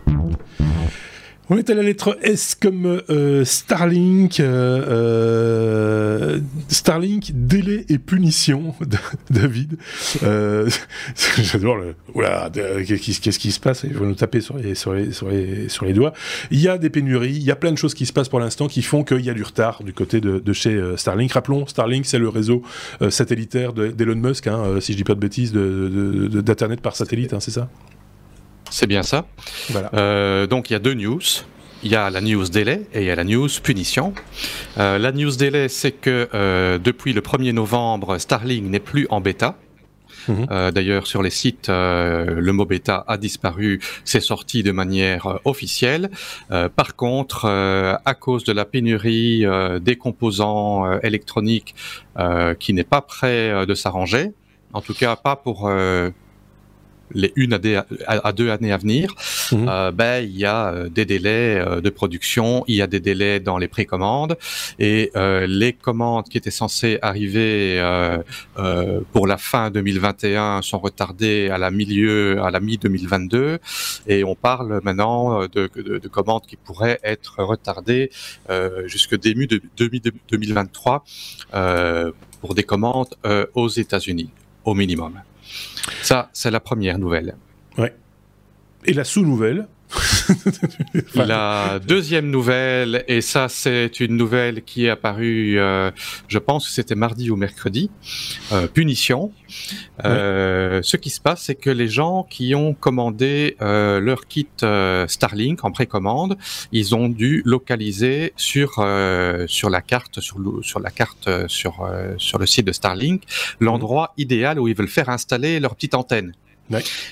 On est à la lettre S comme euh, Starlink. Euh, euh, Starlink, délai et punition, David. J'adore le. Qu'est-ce qui se passe? Il faut nous taper sur les, doigts. Il y a des pénuries, il y a plein de choses qui se passent pour l'instant qui font qu'il y a du retard du côté de, de chez Starlink. Rappelons, Starlink, c'est le réseau satellitaire d'Elon Musk, hein, si je dis pas de bêtises, d'Internet par satellite, hein, c'est ça? C'est bien ça. Euh, donc il y a deux news. Il y a la news délai et il y a la news punition. Euh, la news délai, c'est que euh, depuis le 1er novembre, Starlink n'est plus en bêta. Mhm. D'ailleurs, sur les sites, le mot bêta a disparu, c'est sorti de manière officielle. par contre, à cause de la pénurie des composants électroniques qui n'est pas prêt de s'arranger, en tout cas pas pour les une à, deux années à venir, mhm. euh, ben il y a euh, des délais euh, de production, il y a des délais dans les précommandes et les commandes qui étaient censées arriver pour la fin 2021 sont retardées à la milieu, à la mi 2022 et on parle maintenant de, de, commandes qui pourraient être retardées jusque début de, 2023 pour des commandes aux États-Unis au minimum. Ça, c'est la première nouvelle. Ouais. Et la sous-nouvelle la deuxième nouvelle, et ça c'est une nouvelle qui est apparue, euh, je pense que c'était mardi ou mercredi, euh, punition. Euh, ce qui se passe, c'est que les gens qui ont commandé leur kit Starlink en précommande, ils ont dû localiser sur sur la carte sur, sur la carte sur sur le site de Starlink l'endroit idéal où ils veulent faire installer leur petite antenne.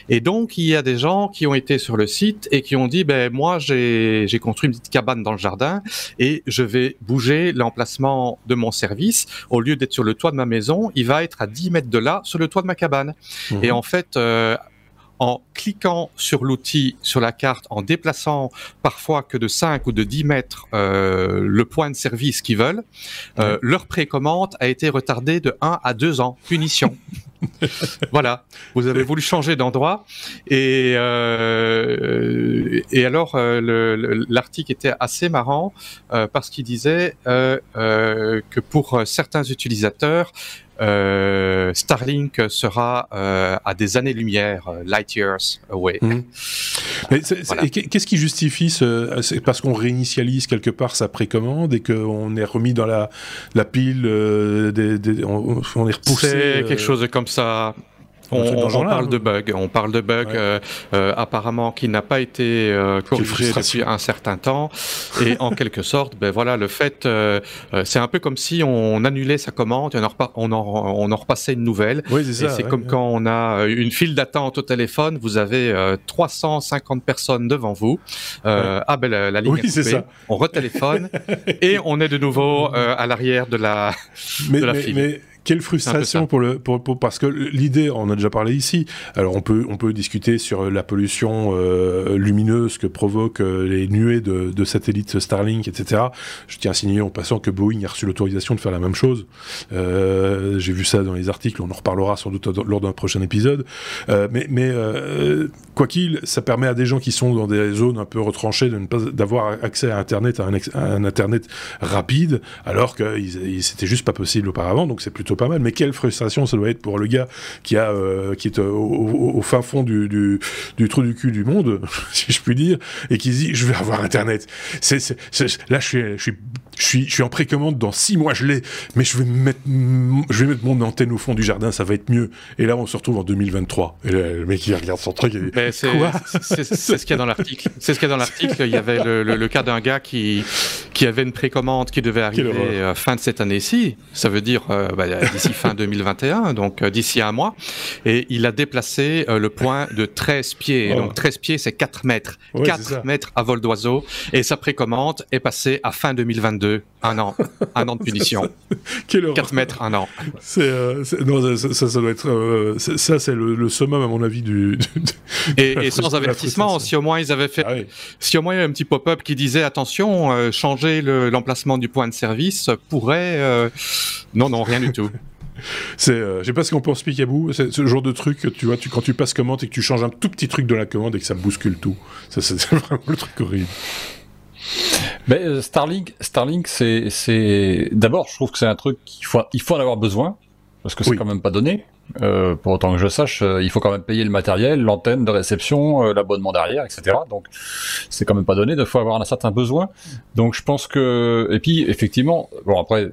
Et donc, il y a des gens qui ont été sur le site et qui ont dit, ben moi, j'ai construit une petite cabane dans le jardin et je vais bouger l'emplacement de mon service. Au lieu d'être sur le toit de ma maison, il va être à 10 mètres de là, sur le toit de ma cabane. Mhm. Et en fait, euh, en cliquant sur l'outil, sur la carte, en déplaçant parfois que de 5 ou de 10 mètres euh, le point de service qu'ils veulent, euh, leur précommande a été retardée de 1 à 2 ans. Punition. voilà, vous avez voulu changer d'endroit et euh, alors euh, l'article était assez marrant euh, parce qu'il disait que pour certains utilisateurs Starlink sera à des années-lumière, light years away. Mhm. Qu'est-ce qui justifie ce C'est parce qu'on réinitialise quelque part sa précommande et qu'on est remis dans la, la pile, des, on, on, est repoussé. C'est quelque chose comme ça. On, parle de bug, on parle de bug euh, euh, apparemment qui n'a pas été euh, corrigé depuis un certain temps. Et en quelque sorte, ben voilà, le fait, c'est un peu comme si on annulait sa commande et on en, on on en repassait une nouvelle. Oui, c'est c'est comme quand on a une file d'attente au téléphone, vous avez 350 personnes devant vous. Ah ben la, ligne est coupée, on retéléphone et on est de nouveau à l'arrière de la, de la file. Quelle frustration pour le pour, parce que l'idée, on a déjà parlé ici. Alors on peut on peut discuter sur la pollution euh, lumineuse que provoquent euh, les nuées de, de, satellites Starlink, etc. Je tiens à signaler en passant que Boeing a reçu l'autorisation de faire la même chose. Euh, J'ai vu ça dans les articles. On en reparlera sans doute lors d'un prochain épisode. Euh, mais mais euh, quoi qu'il, ça permet à des gens qui sont dans des zones un peu retranchées de ne pas d'avoir accès à Internet, à un, à un Internet rapide, alors que c'était juste pas possible auparavant. Donc c'est plutôt pas mal. Mais quelle frustration ça doit être pour le gars qui a euh, qui est au, fin fond du, du, trou du cul du monde, si je puis dire, et qui dit je vais avoir internet. C'est, là je suis je suis, je suis en précommande, dans six mois je l'ai, mais je vais mettre, je vais mettre mon antenne au fond du jardin, ça va être mieux. Et là, on se retrouve en 2023. Et le mec, il regarde son truc et c'est, c'est, ce qu'il y a dans l'article. C'est ce qu'il y a dans l'article. Il y avait le, le, cas d'un gars qui, qui avait une précommande qui devait arriver fin de cette année-ci. Ça veut dire bah, d'ici fin 2021, donc d'ici un mois. Et il a déplacé le point de 13 pieds. Oh. Donc 13 pieds, c'est 4 mètres. 4 mètres à vol d'oiseau. Et sa précommande est passée à fin 2022. Un an. un an de punition. 4 mètres, un an. Non, ça, ça, doit être. ça, c'est le, summum, à mon avis, du. et, sans avertissement, si au moins ils avaient fait. Ah si au moins il y avait un petit pop-up qui disait attention, euh, changer l'emplacement du point de service pourrait. Euh, non, non, rien du tout. C'est, euh, je sais pas ce qu'on pense Picaboo, c'est ce genre de truc, tu vois, tu, quand tu passes commande et que tu changes un tout petit truc de la commande et que ça bouscule tout. Ça, c'est vraiment le truc horrible. Mais Starlink, Starlink, c'est, c'est, d'abord, je trouve que c'est un truc qu'il faut, il faut en avoir besoin parce que c'est quand même pas donné. Euh, pour autant que je sache, euh, il faut quand même payer le matériel, l'antenne de réception, euh, l'abonnement derrière, etc. Donc c'est quand même pas donné. Il faut avoir un certain besoin. Donc je pense que et puis effectivement, bon après,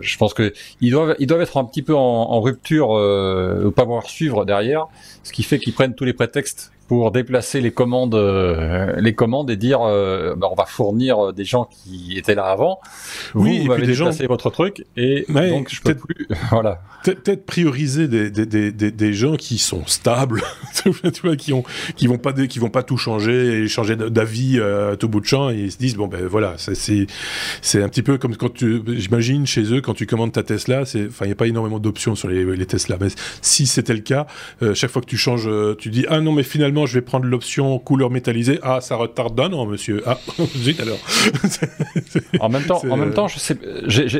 je pense que ils doivent ils doivent être un petit peu en, en rupture, ou pas voir suivre derrière, ce qui fait qu'ils prennent tous les prétextes pour déplacer les commandes, euh, les commandes et dire euh, bah, on va fournir des gens qui étaient là avant. Oui, vous, m'avez déplacé votre truc et donc je peux plus. voilà. Peut-être prioriser des, des, des, des, gens qui sont stables, tu vois, qui ont qui vont pas qui vont pas tout changer et changer d'avis euh, à tout bout de champ et ils se disent bon ben voilà c'est c'est un petit peu comme quand tu j'imagine chez eux quand tu commandes ta Tesla c'est enfin il y a pas énormément d'options sur les, les Tesla mais si c'était le cas chaque fois que tu changes tu dis ah non mais finalement je vais prendre l'option couleur métallisée. Ah, ça retarde d'un an, monsieur. Ah, zut alors. en même temps, en même temps, je sais,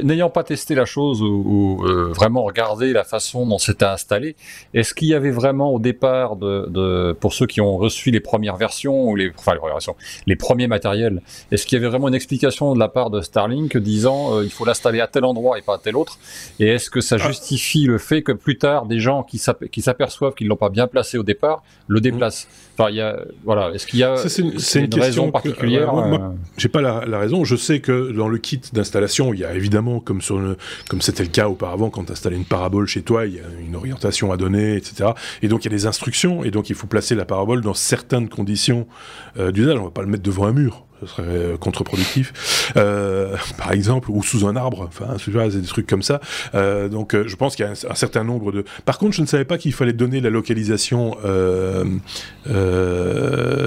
n'ayant pas testé la chose ou, euh, vraiment regardé la façon dont c'était installé, est-ce qu'il y avait vraiment au départ de, pour ceux qui ont reçu les premières versions ou les, enfin les premières versions, les premiers matériels, est-ce qu'il y avait vraiment une explication de la part de Starlink disant euh, il faut l'installer à tel endroit et pas à tel autre? Et est-ce que ça ah. justifie le fait que plus tard des gens qui s'aperçoivent qu'ils l'ont pas bien placé au départ le déplacent? Enfin, il y a, voilà, est-ce qu'il y a c'est une, une, raison particulière que, euh, J'ai pas la, la, raison. Je sais que dans le kit d'installation, il y a évidemment, comme sur le, comme c'était le cas auparavant, quand tu installais une parabole chez toi, il y a une orientation à donner, etc. Et donc il y a des instructions, et donc il faut placer la parabole dans certaines conditions euh, d'usage. On va pas le mettre devant un mur ce serait euh, contre-productif, euh, par exemple, ou sous un arbre, enfin, c'est des trucs comme ça. Euh, donc, je pense qu'il y a un, certain nombre de. Par contre, je ne savais pas qu'il fallait donner la localisation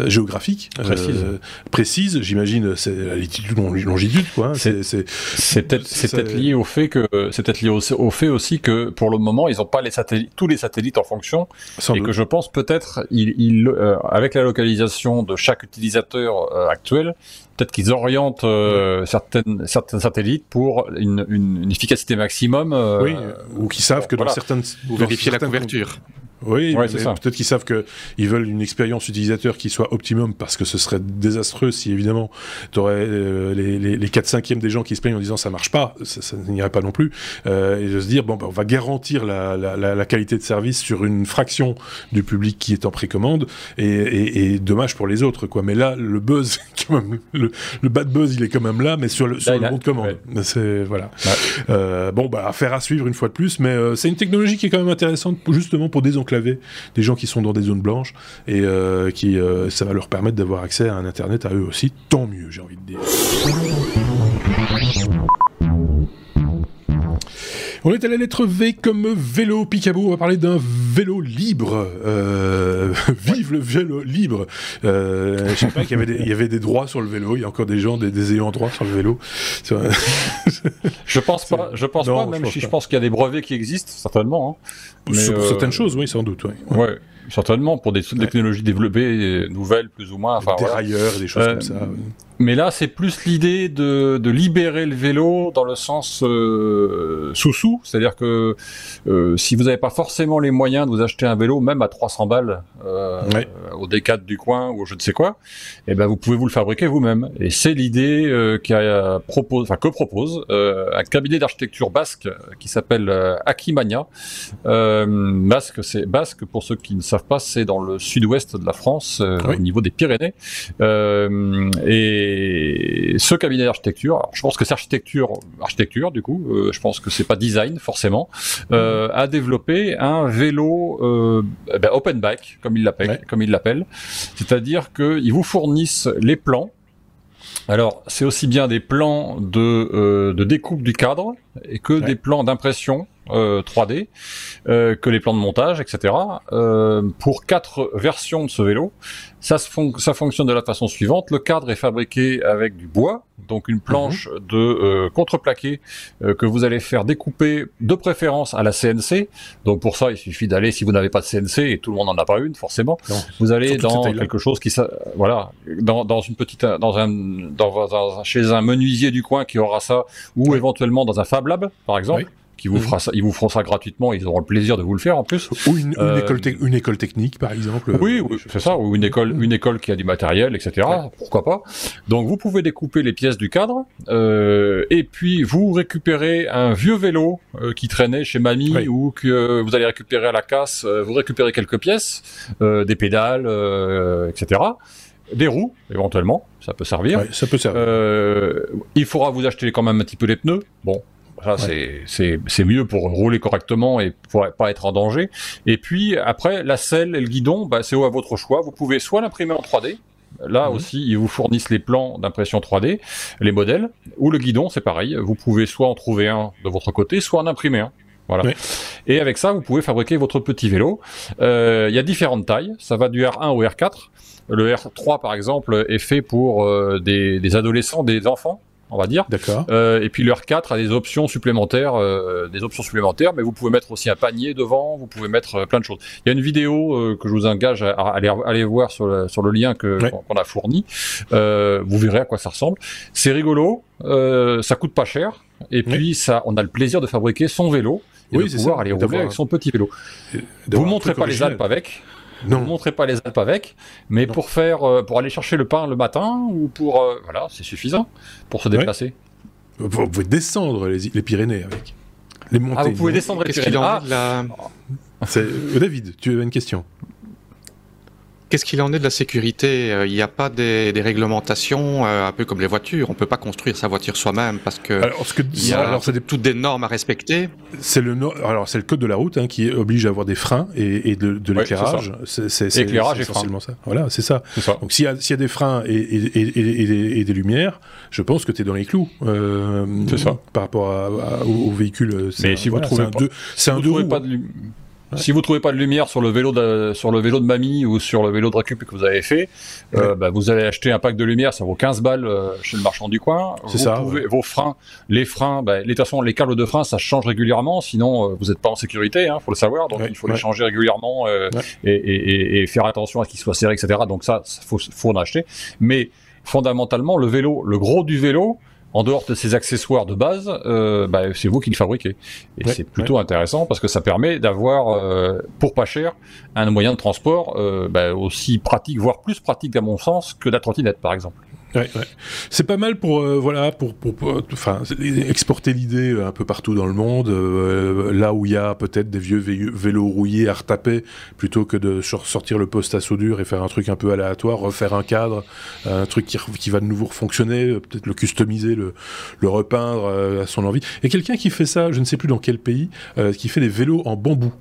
géographique précise. précise, j'imagine, c'est la latitude, longitude, quoi. Hein. C'est peut-être lié au fait que c'est peut-être lié au, fait aussi que pour le moment, ils n'ont pas les satellites, tous les satellites en fonction, et que je pense peut-être, il, avec la localisation de chaque utilisateur actuel, peut-être qu'ils orientent euh, certaines, certains satellites pour une, une, efficacité maximum. Euh, oui, ou qui savent que dans certaines... Ou vérifier la couverture. Oui, peut-être qu'ils savent qu'ils veulent une expérience utilisateur qui soit optimum parce que ce serait désastreux si évidemment tu aurais euh, les, les, les 4 5 des gens qui se plaignent en disant ça marche pas, ça, n'irait pas non plus. Euh, et de se dire, bon, ben, on va garantir la, la, la, qualité de service sur une fraction du public qui est en précommande et, et, et, dommage pour les autres, quoi. Mais là, le buzz, quand même, le, le, bad buzz, il est quand même là, mais sur le, sur le bon de commande. C'est, voilà. Euh, bon, bah, affaire à suivre une fois de plus, mais c'est une technologie qui est quand même intéressante justement pour des des gens qui sont dans des zones blanches et euh, qui euh, ça va leur permettre d'avoir accès à un internet à eux aussi. Tant mieux, j'ai envie de dire. On est à la lettre V comme vélo. Picaboo, on va parler d'un vélo libre. Euh, vive le vélo libre. Euh, je sais pas qu'il y, avait des, y avait des droits sur le vélo. Il y a encore des gens, des, ayants droit sur le vélo. je pense pas. Je pense pas. Même si je pense qu'il y a des brevets qui existent certainement. Hein. sur certaines choses, oui, sans doute. Oui. ouais certainement pour des technologies développées nouvelles plus ou moins enfin des railleurs et des choses comme ça mais là, c'est plus l'idée de, de, libérer le vélo dans le sens euh, sous-sous, c'est-à-dire que euh, si vous n'avez pas forcément les moyens de vous acheter un vélo, même à 300 balles euh, au D4 du coin ou je ne sais quoi, eh ben vous pouvez vous le fabriquer vous-même. Et c'est l'idée euh, a propose, enfin que propose euh, un cabinet d'architecture basque qui s'appelle Akimania. basque, c'est basque pour ceux qui ne savent pas, c'est dans le sud-ouest de la France, au niveau des Pyrénées. et et ce cabinet d'architecture, je pense que c'est architecture, architecture du coup, euh, je pense que c'est pas design forcément, euh, a développé un vélo euh, eh ben, open bike comme il l'appelle, comme il l'appelle, c'est-à-dire qu'ils vous fournissent les plans. Alors, c'est aussi bien des plans de, de découpe du cadre et que des plans d'impression 3D, euh, euh, que les plans de montage, etc. Euh, pour quatre versions de ce vélo, ça, se ça fonctionne de la façon suivante. Le cadre est fabriqué avec du bois, donc une planche mhm. de contreplaqué que vous allez faire découper de préférence à la CNC. Donc pour ça, il suffit d'aller, si vous n'avez pas de CNC, et tout le monde n'en a pas une forcément, vous allez dans quelque chose qui, voilà, dans, dans une petite, dans un, dans, chez un menuisier du coin qui aura ça, ou éventuellement dans un Fab Lab, par exemple qui vous mhm. fera ça, ils vous feront ça gratuitement, ils auront le plaisir de vous le faire en plus. Ou une, euh, école, une école technique, par exemple. Oui, oui c'est ça, ou une école, une école qui a du matériel, etc. Pourquoi pas. Donc vous pouvez découper les pièces du cadre, euh, et puis vous récupérez un vieux vélo euh, qui traînait chez mamie ou que vous allez récupérer à la casse. Euh, vous récupérez quelques pièces, euh, des pédales, etc. Des roues, éventuellement, ça peut servir. ça peut servir. il faudra vous acheter quand même un petit peu les pneus. Bon, c'est mieux pour rouler correctement et pour pas être en danger. Et puis après, la selle et le guidon, bah, c'est à votre choix. Vous pouvez soit l'imprimer en 3D. Là mhm. aussi, ils vous fournissent les plans d'impression 3D, les modèles, ou le guidon, c'est pareil. Vous pouvez soit en trouver un de votre côté, soit en imprimer un. Voilà. Et avec ça, vous pouvez fabriquer votre petit vélo. Euh, il y a différentes tailles. Ça va du R1 au R4. Le R3, par exemple, est fait pour euh, des, des adolescents, des enfants on va dire. D'accord. Euh, et puis leur 4 a des options supplémentaires, euh, des options supplémentaires, mais vous pouvez mettre aussi un panier devant, vous pouvez mettre euh, plein de choses. Il y a une vidéo euh, que je vous engage à, aller, aller, voir sur le, sur le lien que qu'on a fourni. vous verrez à quoi ça ressemble. C'est rigolo, ça coûte pas cher, et puis ça, on a le plaisir de fabriquer son vélo et de pouvoir aller rouler avec son petit vélo. Vous montrez pas les Alpes avec. Non. Ne montrez pas les Alpes avec, mais pour faire, euh, pour aller chercher le pain le matin ou pour, euh, voilà, c'est suffisant pour se déplacer. Vous pouvez descendre les, les, Pyrénées avec. Les montées. Ah, vous pouvez descendre les Pyrénées. Ah. La... David, tu as une question. Qu'est-ce qu'il en est de la sécurité euh, Il n'y a pas des, réglementations, euh, un peu comme les voitures. On peut pas construire sa voiture soi-même parce que alors, ce que il y a alors, des... toutes des normes à respecter. C'est le alors c'est le code de la route hein, qui oblige à avoir des freins et, de, de l'éclairage. c'est éclairage et essentiellement ça. Voilà, c'est ça. Donc s'il y, y, a des freins et, des, lumières, je pense que tu es dans les clous. Euh, c'est ça. Par rapport à, au, véhicule. Mais si vous trouvez pas, c'est un deux, pas de si vous trouvez pas de lumière sur le vélo de, sur le vélo de mamie ou sur le vélo de récup que vous avez fait, euh, bah, vous allez acheter un pack de lumière, ça vaut 15 balles euh, chez le marchand du coin. C'est ça. Vos freins, les freins, bah, les, de les câbles de frein, ça change régulièrement, sinon euh, vous n'êtes pas en sécurité, hein, faut le savoir. Donc il faut les changer régulièrement et, et, et, faire attention à ce qu'ils soient serrés, etc. Donc ça, faut, faut en acheter. Mais fondamentalement, le vélo, le gros du vélo, en dehors de ces accessoires de base, euh, bah, c'est vous qui le fabriquez. Et c'est plutôt intéressant parce que ça permet d'avoir, euh, pour pas cher, un moyen de transport euh, bah, aussi pratique, voire plus pratique à mon sens que la trottinette par exemple. Ouais, ouais. C'est pas mal pour euh, voilà pour, pour, enfin exporter l'idée euh, un peu partout dans le monde, euh, là où il y a peut-être des vieux vélos rouillés à retaper, plutôt que de sortir le poste à soudure et faire un truc un peu aléatoire, refaire un cadre, un truc qui, qui va de nouveau fonctionner, peut-être le customiser, le, le repeindre à son envie. Et quelqu'un qui fait ça, je ne sais plus dans quel pays, qui fait des vélos en bambou.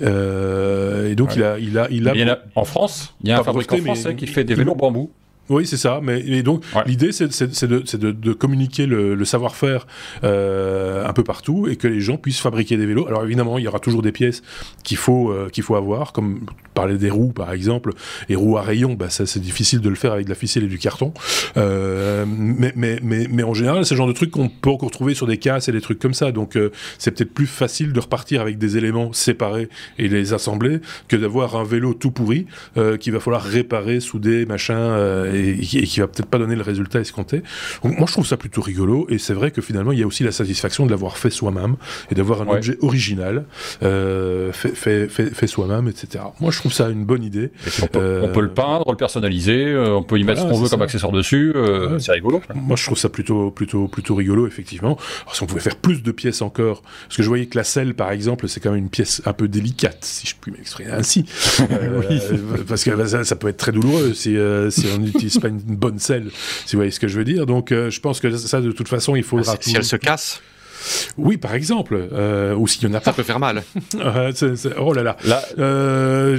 et donc il a, il a, il a, il a en France, il y a un fabricant français qui fait des vélos en bambou. Oui, c'est ça. Mais et donc l'idée, c'est de, de, de, communiquer le, le savoir-faire euh, un peu partout et que les gens puissent fabriquer des vélos. Alors évidemment, il y aura toujours des pièces qu'il faut euh, qu'il faut avoir, comme parler des roues par exemple. Et roues à rayons, bah, ça c'est difficile de le faire avec de la ficelle et du carton. Euh, mais, mais, mais, mais en général, c'est le genre de truc qu'on peut encore trouver sur des casses et des trucs comme ça. Donc c'est peut-être plus facile de repartir avec des éléments séparés et les assembler que d'avoir un vélo tout pourri qu'il va falloir réparer, souder, machin et, qui va peut-être pas donner le résultat escompté. Donc, moi, je trouve ça plutôt rigolo, et c'est vrai que finalement, il y a aussi la satisfaction de l'avoir fait soi-même et d'avoir un objet original euh, fait, fait, fait, soi-même, etc. Moi, je trouve ça une bonne idée. On peut, on, peut, le euh, peindre, le personnaliser, euh, on peut y mettre ce qu'on veut comme accessoire dessus. Euh, C'est rigolo. Moi, je trouve ça plutôt, plutôt, plutôt rigolo, effectivement. Alors, si on pouvait faire plus de pièces encore, parce que je voyais que la selle, par exemple, c'est quand même une pièce un peu délicate, si je puis m'exprimer ainsi, oui. parce que ça, ça, peut être très douloureux si, si on utilise c'est pas une bonne selle, si vous voyez ce que je veux dire. Donc, euh, je pense que ça, de toute façon, il faudra. si, elle se casse Oui, par exemple. Euh, ou s'il y en a pas. Ça peut faire mal. oh là là. là... Euh,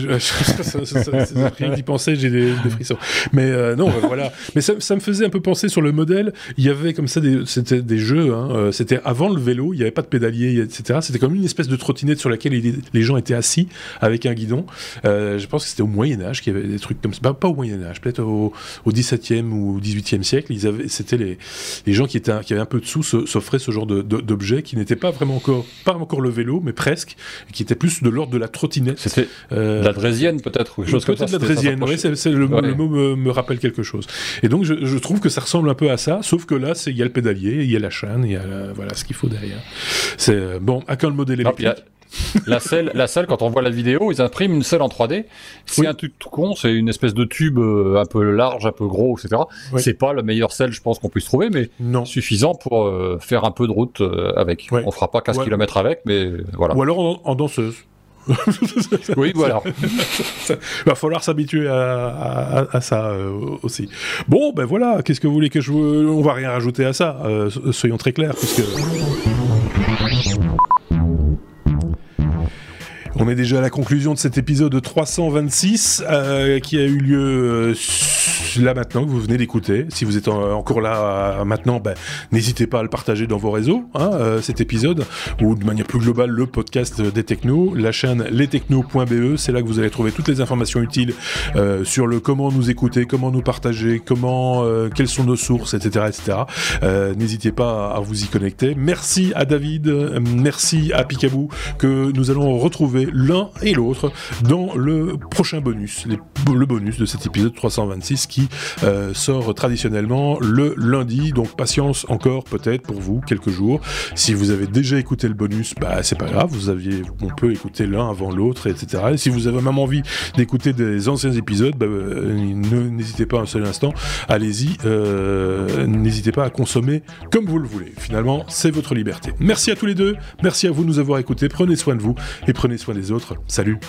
rien d'y penser, j'ai des, frissons. Mais euh, non, voilà. Mais ça, me faisait un peu penser sur le modèle. Il y avait comme ça des, c'était des jeux. Hein, euh, c'était avant le vélo. Il n'y avait pas de pédalier, etc. C'était comme une espèce de trottinette sur laquelle les, gens étaient assis avec un guidon. je pense que c'était au Moyen Âge qu'il y avait des trucs comme ça. Pas, au Moyen Âge, peut-être au, au 17e ou au 18e siècle. C'était les, les gens qui étaient, qui avaient un peu de sous s'offraient ce genre de, d'objet qui n'était pas vraiment encore, pas encore le vélo, mais presque, qui était plus de l'ordre de la trottinette. C'était euh, la drésienne peut-être, ou chose comme ça. Peut-être la drésienne, oui, c'est, le, mot me, rappelle quelque chose. Et donc je, trouve que ça ressemble un peu à ça, sauf que là, il y a le pédalier, il y a la chaîne, il y a voilà ce qu'il faut derrière. C'est euh, bon, à quand le modèle électrique la selle, la selle, quand on voit la vidéo, ils impriment une selle en 3D. C'est un truc tout con, c'est une espèce de tube euh, un peu large, un peu gros, etc. C'est pas la meilleure selle, je pense, qu'on puisse trouver, mais suffisant pour euh, faire un peu de route euh, avec. On fera pas 15 km avec, mais voilà. Ou alors en, danseuse. oui, voilà. Il va falloir s'habituer à, ça aussi. Bon, ben voilà. Qu'est-ce que vous voulez que je On va rien rajouter à ça. soyons très clairs, puisque. On est déjà à la conclusion de cet épisode 326 euh, qui a eu lieu euh, là maintenant que vous venez d'écouter. Si vous êtes encore là euh, maintenant, ben, n'hésitez pas à le partager dans vos réseaux, hein, cet épisode, ou de manière plus globale le podcast des technos, la chaîne lestechnos.be, c'est là que vous allez trouver toutes les informations utiles sur le comment nous écouter, comment nous partager, comment, quelles sont nos sources, etc. etc. n'hésitez pas à vous y connecter. Merci à David, merci à Picaboo que nous allons retrouver l'un et l'autre dans le prochain bonus, le bonus de cet épisode 326 euh, sort traditionnellement le lundi. Donc patience encore peut-être pour vous quelques jours. Si vous avez déjà écouté le bonus, bah c'est pas grave, vous aviez, on peut écouter l'un avant l'autre, etc. Et si vous avez même envie d'écouter des anciens épisodes, bah, euh, n'hésitez pas un seul instant, allez-y, euh, n'hésitez pas à consommer comme vous le voulez. Finalement, c'est votre liberté. Merci à tous les deux, merci à vous de nous avoir écoutés, prenez soin de vous et prenez soin des autres. Salut